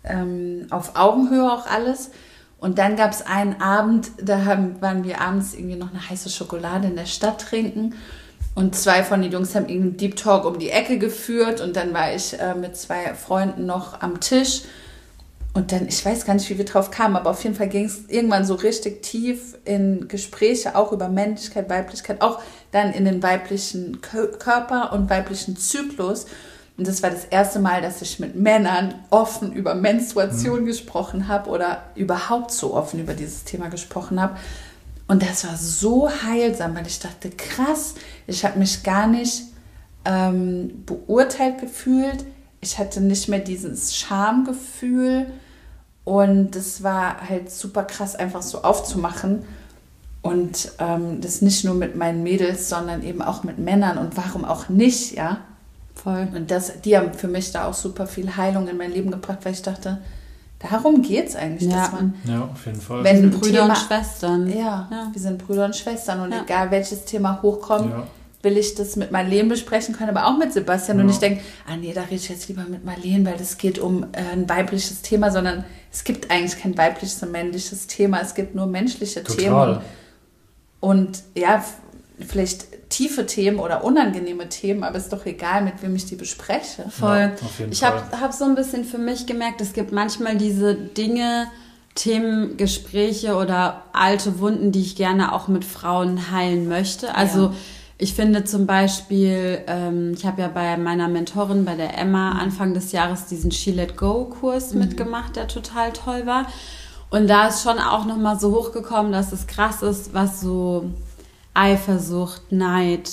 ähm, auf Augenhöhe auch alles. Und dann gab es einen Abend, da haben, waren wir abends irgendwie noch eine heiße Schokolade in der Stadt trinken. Und zwei von den Jungs haben irgendeinen Deep Talk um die Ecke geführt. Und dann war ich äh, mit zwei Freunden noch am Tisch. Und dann, ich weiß gar nicht, wie wir drauf kamen, aber auf jeden Fall ging es irgendwann so richtig tief in Gespräche, auch über Männlichkeit, Weiblichkeit, auch dann in den weiblichen Körper und weiblichen Zyklus. Und das war das erste Mal, dass ich mit Männern offen über Menstruation mhm. gesprochen habe oder überhaupt so offen über dieses Thema gesprochen habe. Und das war so heilsam, weil ich dachte, krass, ich habe mich gar nicht ähm, beurteilt gefühlt. Ich hatte nicht mehr dieses Schamgefühl. Und es war halt super krass, einfach so aufzumachen. Und ähm, das nicht nur mit meinen Mädels, sondern eben auch mit Männern. Und warum auch nicht, ja? Voll. Und das, die haben für mich da auch super viel Heilung in mein Leben gebracht, weil ich dachte, darum geht es eigentlich, ja. dass man. Ja, auf jeden Fall. Wenn Brüder Thema, und Schwestern. Ja, ja, wir sind Brüder und Schwestern und ja. egal welches Thema hochkommt, ja. will ich das mit Marlene besprechen können, aber auch mit Sebastian. Und ich denke, ah nee, da rede ich jetzt lieber mit Marlene, weil das geht um äh, ein weibliches Thema, sondern es gibt eigentlich kein weibliches und männliches Thema, es gibt nur menschliche Total. Themen. Und ja, vielleicht tiefe Themen oder unangenehme Themen, aber ist doch egal, mit wem ich die bespreche. Voll. Ja, ich habe hab so ein bisschen für mich gemerkt, es gibt manchmal diese Dinge, Themen, Gespräche oder alte Wunden, die ich gerne auch mit Frauen heilen möchte. Also ja. ich finde zum Beispiel, ähm, ich habe ja bei meiner Mentorin, bei der Emma, Anfang des Jahres diesen She Let Go Kurs mhm. mitgemacht, der total toll war. Und da ist schon auch nochmal so hochgekommen, dass es krass ist, was so Eifersucht, Neid,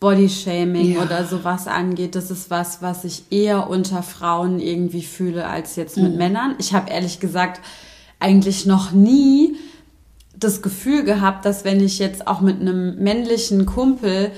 Bodyshaming ja. oder sowas angeht, das ist was, was ich eher unter Frauen irgendwie fühle als jetzt mit mhm. Männern. Ich habe ehrlich gesagt eigentlich noch nie das Gefühl gehabt, dass wenn ich jetzt auch mit einem männlichen Kumpel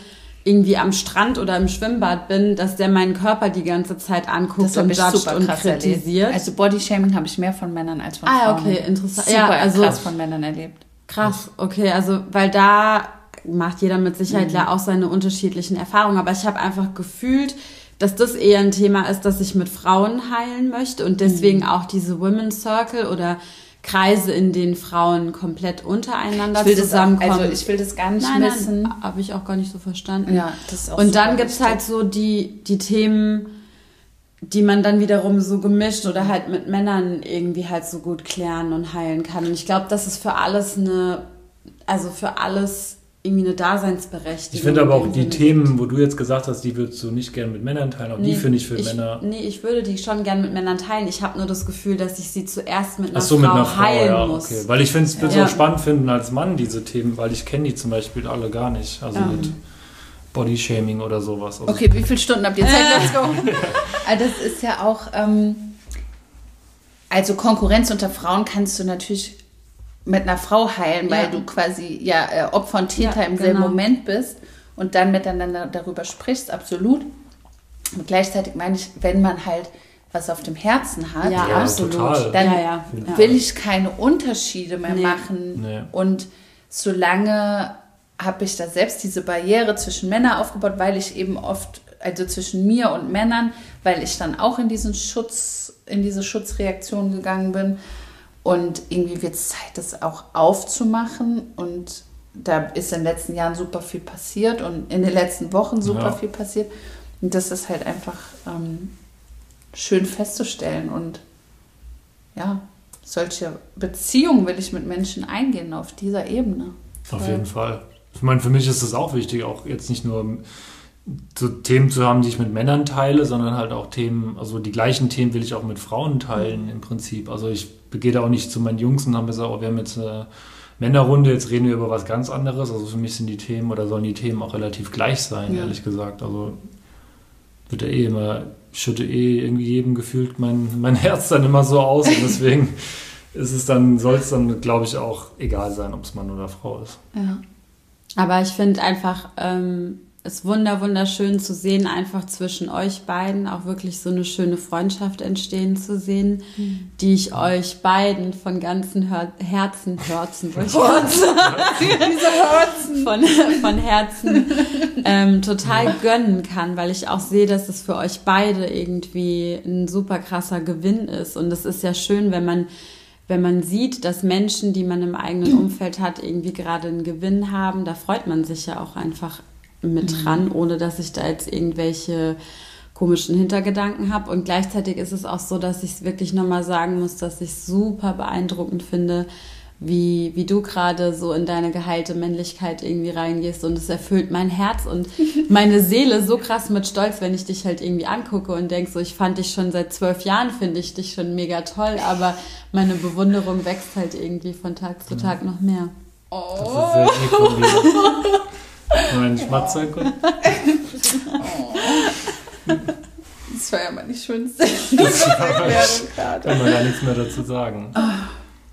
irgendwie am Strand oder im Schwimmbad bin, dass der meinen Körper die ganze Zeit anguckt und judgt und kritisiert. Erlebt. Also Bodyshaming habe ich mehr von Männern als von ah, Frauen. Ah, okay, interessant. Super ja, also krass von Männern erlebt. Krass, okay, also weil da macht jeder mit Sicherheit mhm. ja auch seine unterschiedlichen Erfahrungen, aber ich habe einfach gefühlt, dass das eher ein Thema ist, das ich mit Frauen heilen möchte und deswegen mhm. auch diese Women's Circle oder Kreise, in denen Frauen komplett untereinander zusammenkommen. Auch, also ich will das gar nicht nein, missen. Habe ich auch gar nicht so verstanden. Ja, das ist auch Und dann gibt es halt so die, die Themen, die man dann wiederum so gemischt oder halt mit Männern irgendwie halt so gut klären und heilen kann. Und ich glaube, das ist für alles eine, also für alles irgendwie eine Daseinsberechtigung. Ich finde aber auch die Themen, wo du jetzt gesagt hast, die würdest du nicht gerne mit Männern teilen, auch nee, die finde ich für ich, Männer. Nee, ich würde die schon gerne mit Männern teilen. Ich habe nur das Gefühl, dass ich sie zuerst mit einer, so, Frau, mit einer Frau heilen ja, muss. Okay. Weil ich finde es ja. auch spannend finden als Mann, diese Themen, weil ich kenne die zum Beispiel alle gar nicht. Also ja. mit Bodyshaming oder sowas. Also okay, wie viele Stunden habt ihr Zeit? Let's go. Also das ist ja auch, ähm, also Konkurrenz unter Frauen kannst du natürlich mit einer Frau heilen, weil ja. du quasi ja äh, Opfer und Täter ja, im selben genau. Moment bist und dann miteinander darüber sprichst, absolut. Und gleichzeitig meine ich, wenn man halt was auf dem Herzen hat, ja, absolut, total. dann ja, will ich keine Unterschiede mehr nee. machen. Nee. Und solange habe ich da selbst diese Barriere zwischen Männern aufgebaut, weil ich eben oft, also zwischen mir und Männern, weil ich dann auch in diesen Schutz, in diese Schutzreaktion gegangen bin und irgendwie wird es Zeit, das auch aufzumachen. Und da ist in den letzten Jahren super viel passiert und in den letzten Wochen super ja. viel passiert. Und das ist halt einfach ähm, schön festzustellen. Und ja, solche Beziehungen will ich mit Menschen eingehen auf dieser Ebene. Auf jeden Fall. Ich meine, für mich ist es auch wichtig, auch jetzt nicht nur so Themen zu haben, die ich mit Männern teile, sondern halt auch Themen, also die gleichen Themen will ich auch mit Frauen teilen im Prinzip. Also ich gehe da auch nicht zu meinen Jungs und habe gesagt, oh, wir haben jetzt eine Männerrunde, jetzt reden wir über was ganz anderes. Also für mich sind die Themen oder sollen die Themen auch relativ gleich sein, ja. ehrlich gesagt. Also wird ja eh immer, schütte eh irgendwie jedem gefühlt mein, mein Herz dann immer so aus und deswegen ist es dann, soll es dann, glaube ich, auch egal sein, ob es Mann oder Frau ist. Ja. Aber ich finde einfach, ähm, ist wunder wunderschön zu sehen, einfach zwischen euch beiden auch wirklich so eine schöne Freundschaft entstehen zu sehen, mhm. die ich euch beiden von ganzem Her Herzen, Herzen, von, von Herzen ähm, total gönnen kann, weil ich auch sehe, dass es für euch beide irgendwie ein super krasser Gewinn ist. Und es ist ja schön, wenn man wenn man sieht, dass Menschen, die man im eigenen Umfeld hat, irgendwie gerade einen Gewinn haben, da freut man sich ja auch einfach mit mhm. dran, ohne dass ich da jetzt irgendwelche komischen Hintergedanken habe. Und gleichzeitig ist es auch so, dass ich es wirklich nochmal sagen muss, dass ich super beeindruckend finde, wie, wie du gerade so in deine geheilte Männlichkeit irgendwie reingehst und es erfüllt mein Herz und meine Seele so krass mit Stolz, wenn ich dich halt irgendwie angucke und denk so, ich fand dich schon seit zwölf Jahren, finde ich dich schon mega toll, aber meine Bewunderung wächst halt irgendwie von Tag zu Tag noch mehr. Oh. Das ist dir. Mein Schmatzer kommt. Das war ja mal nicht schönste Erklärung gerade. Kann man gar nichts mehr dazu sagen.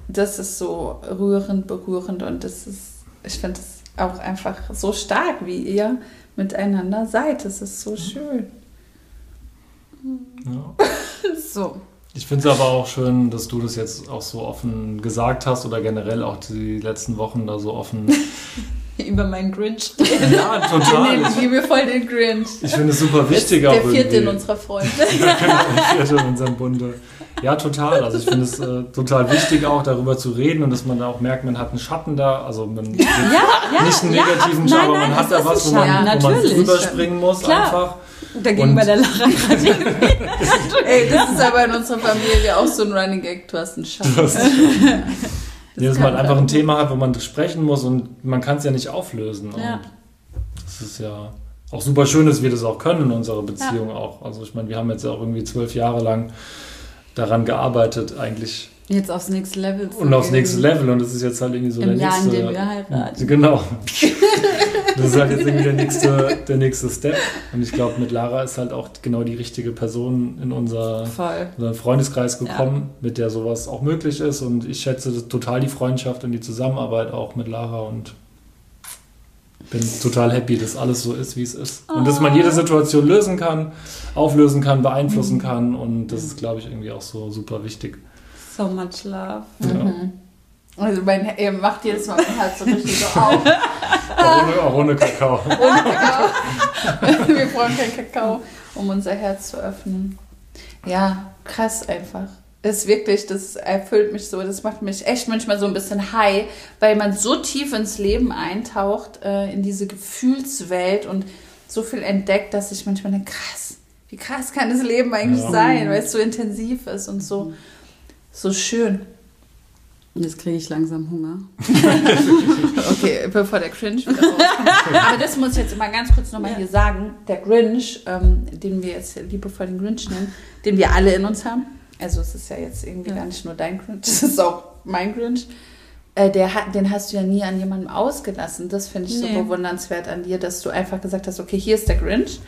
Das ist so rührend, berührend und das ist, ich finde es auch einfach so stark, wie ihr miteinander seid. Das ist so schön. Ja. so. Ich finde es aber auch schön, dass du das jetzt auch so offen gesagt hast oder generell auch die letzten Wochen da so offen über meinen Grinch reden. Ja, total. Ich liebe voll den Grinch. Ich finde es super wichtig auch. Der vierte in unserer Freunde. ja, genau, der vierte in unserem Bunde. Ja, total. Also ich finde es äh, total wichtig auch darüber zu reden und dass man da auch merkt, man hat einen Schatten da. Also man ja, ja, nicht einen negativen Schatten, aber man hat da was, wo man, wo man drüber springen muss Klar. einfach. Da ging bei der Lara Ey, das ist aber in unserer Familie auch so ein Running Gag. Du hast einen Schatten. Das ja, dass man einfach ein Thema hat, wo man sprechen muss und man kann es ja nicht auflösen. Ja. das ist ja auch super schön, dass wir das auch können in unserer Beziehung ja. auch. Also ich meine, wir haben jetzt ja auch irgendwie zwölf Jahre lang daran gearbeitet, eigentlich Jetzt aufs nächste Level zu Und aufs nächste Level und das ist jetzt halt irgendwie so Im der Jahr, nächste. In dem wir heiraten. Genau. das ist halt jetzt irgendwie der nächste, der nächste Step. Und ich glaube, mit Lara ist halt auch genau die richtige Person in unser, unseren Freundeskreis gekommen, ja. mit der sowas auch möglich ist. Und ich schätze total die Freundschaft und die Zusammenarbeit auch mit Lara und bin total happy, dass alles so ist, wie es ist. Und dass man jede Situation lösen kann, auflösen kann, beeinflussen mhm. kann. Und das ist, glaube ich, irgendwie auch so super wichtig. So much love. Ja. Mhm. Also mein, ihr macht jedes Mal mein Herz so richtig so auf. ohne, auch ohne Kakao. ohne Kakao. Wir brauchen keinen Kakao, um unser Herz zu öffnen. Ja, krass einfach. Das ist wirklich, das erfüllt mich so, das macht mich echt manchmal so ein bisschen high, weil man so tief ins Leben eintaucht, äh, in diese Gefühlswelt und so viel entdeckt, dass ich manchmal denke, krass, wie krass kann das Leben eigentlich ja. sein, weil es so intensiv ist und so. So schön. Jetzt kriege ich langsam Hunger. okay, bevor der Cringe wieder rauskommt. Aber das muss ich jetzt mal ganz kurz nochmal ja. hier sagen. Der Grinch, ähm, den wir jetzt liebevoll den Grinch nennen, den wir alle in uns haben. Also es ist ja jetzt irgendwie ja. gar nicht nur dein Grinch, es ist auch mein Grinch. Äh, der den hast du ja nie an jemandem ausgelassen. Das finde ich nee. so bewundernswert an dir, dass du einfach gesagt hast, okay, hier ist der Grinch.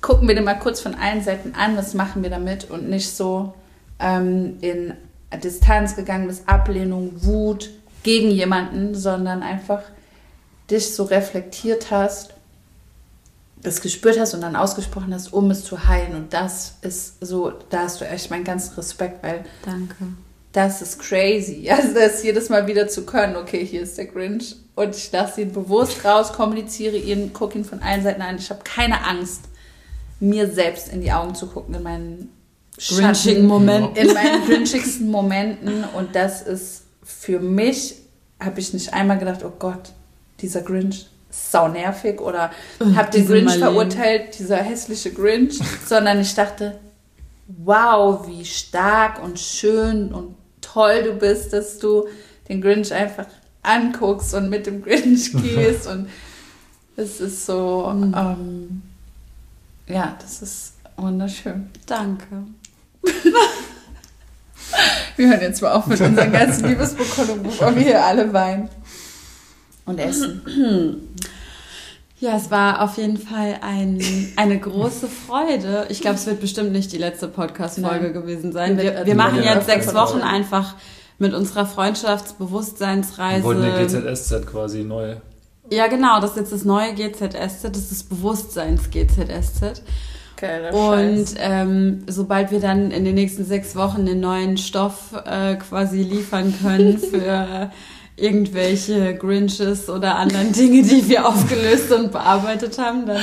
Gucken wir den mal kurz von allen Seiten an, was machen wir damit und nicht so ähm, in Distanz gegangen bist, Ablehnung, Wut gegen jemanden, sondern einfach dich so reflektiert hast, das gespürt hast und dann ausgesprochen hast, um es zu heilen. Und das ist so, da hast du echt meinen ganzen Respekt, weil Danke. das ist crazy. Also das jedes Mal wieder zu können, okay, hier ist der Grinch und ich lasse ihn bewusst raus, kommuniziere ihn, gucke ihn von allen Seiten an. Ich habe keine Angst, mir selbst in die Augen zu gucken, in meinen grinchigen Momenten. In meinen grinchigsten Momenten. Und das ist für mich, habe ich nicht einmal gedacht, oh Gott, dieser Grinch sau nervig oder habe den Grinch Marlene. verurteilt, dieser hässliche Grinch, sondern ich dachte, wow, wie stark und schön und toll du bist, dass du den Grinch einfach anguckst und mit dem Grinch gehst und es ist so, mhm. ähm, ja, das ist wunderschön. Danke. Wir hören jetzt mal auf mit unseren ganzen Liebesbekundungen, bevor wir hier alle weinen und essen. Ja, es war auf jeden Fall ein, eine große Freude. Ich glaube, es wird bestimmt nicht die letzte Podcast-Folge gewesen sein. Wir, wir machen jetzt sechs Wochen einfach mit unserer Freundschaftsbewusstseinsreise. Wir wollten die GZSZ quasi neu Ja, genau, das ist jetzt das neue GZSZ, das ist das Bewusstseins-GZSZ. Geiler Und ähm, sobald wir dann in den nächsten sechs Wochen den neuen Stoff äh, quasi liefern können für irgendwelche Grinches oder anderen Dinge, die wir aufgelöst und bearbeitet haben, dann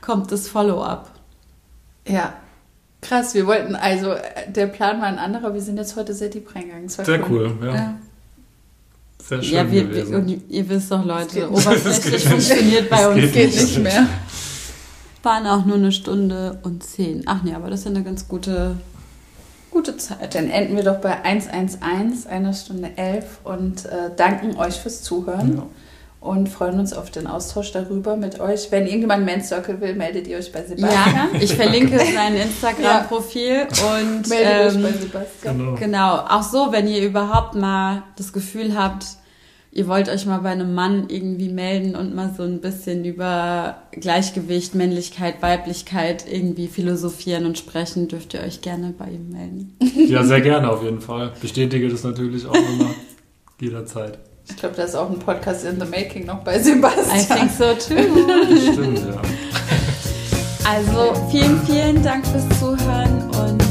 kommt das Follow-up. Ja. Krass, wir wollten, also äh, der Plan war ein anderer, wir sind jetzt heute sehr deep reingegangen. Sehr cool, ja. Ja. Sehr schön Ja, wir, gewesen. wir, und ihr wisst doch, Leute, geht- oberflächlich geht- funktioniert bei uns geht Geht nicht. nicht mehr. Waren auch nur eine Stunde und zehn. Ach nee, aber das ist ja eine ganz gute, gute Zeit. Dann enden wir doch bei 111, einer Stunde 11 und äh, danken euch fürs Zuhören Ja. und freuen uns auf den Austausch darüber mit euch. Wenn irgendjemand Men's Circle will, meldet ihr euch bei Ja, Sebastian. ich verlinke sein Instagram-Profil und meldet ähm, euch bei Sebastian. Genau. Genau, auch so, wenn ihr überhaupt mal das Gefühl habt, ihr wollt euch mal bei einem Mann irgendwie melden und mal so ein bisschen über Gleichgewicht, Männlichkeit, Weiblichkeit irgendwie philosophieren und sprechen, dürft ihr euch gerne bei ihm melden. Ja, sehr gerne auf jeden Fall. Bestätige das natürlich auch immer jederzeit. Ich glaube, da ist auch ein Podcast in the making noch bei I Sebastian. think so too. Stimmt, ja. Also vielen, vielen Dank fürs Zuhören und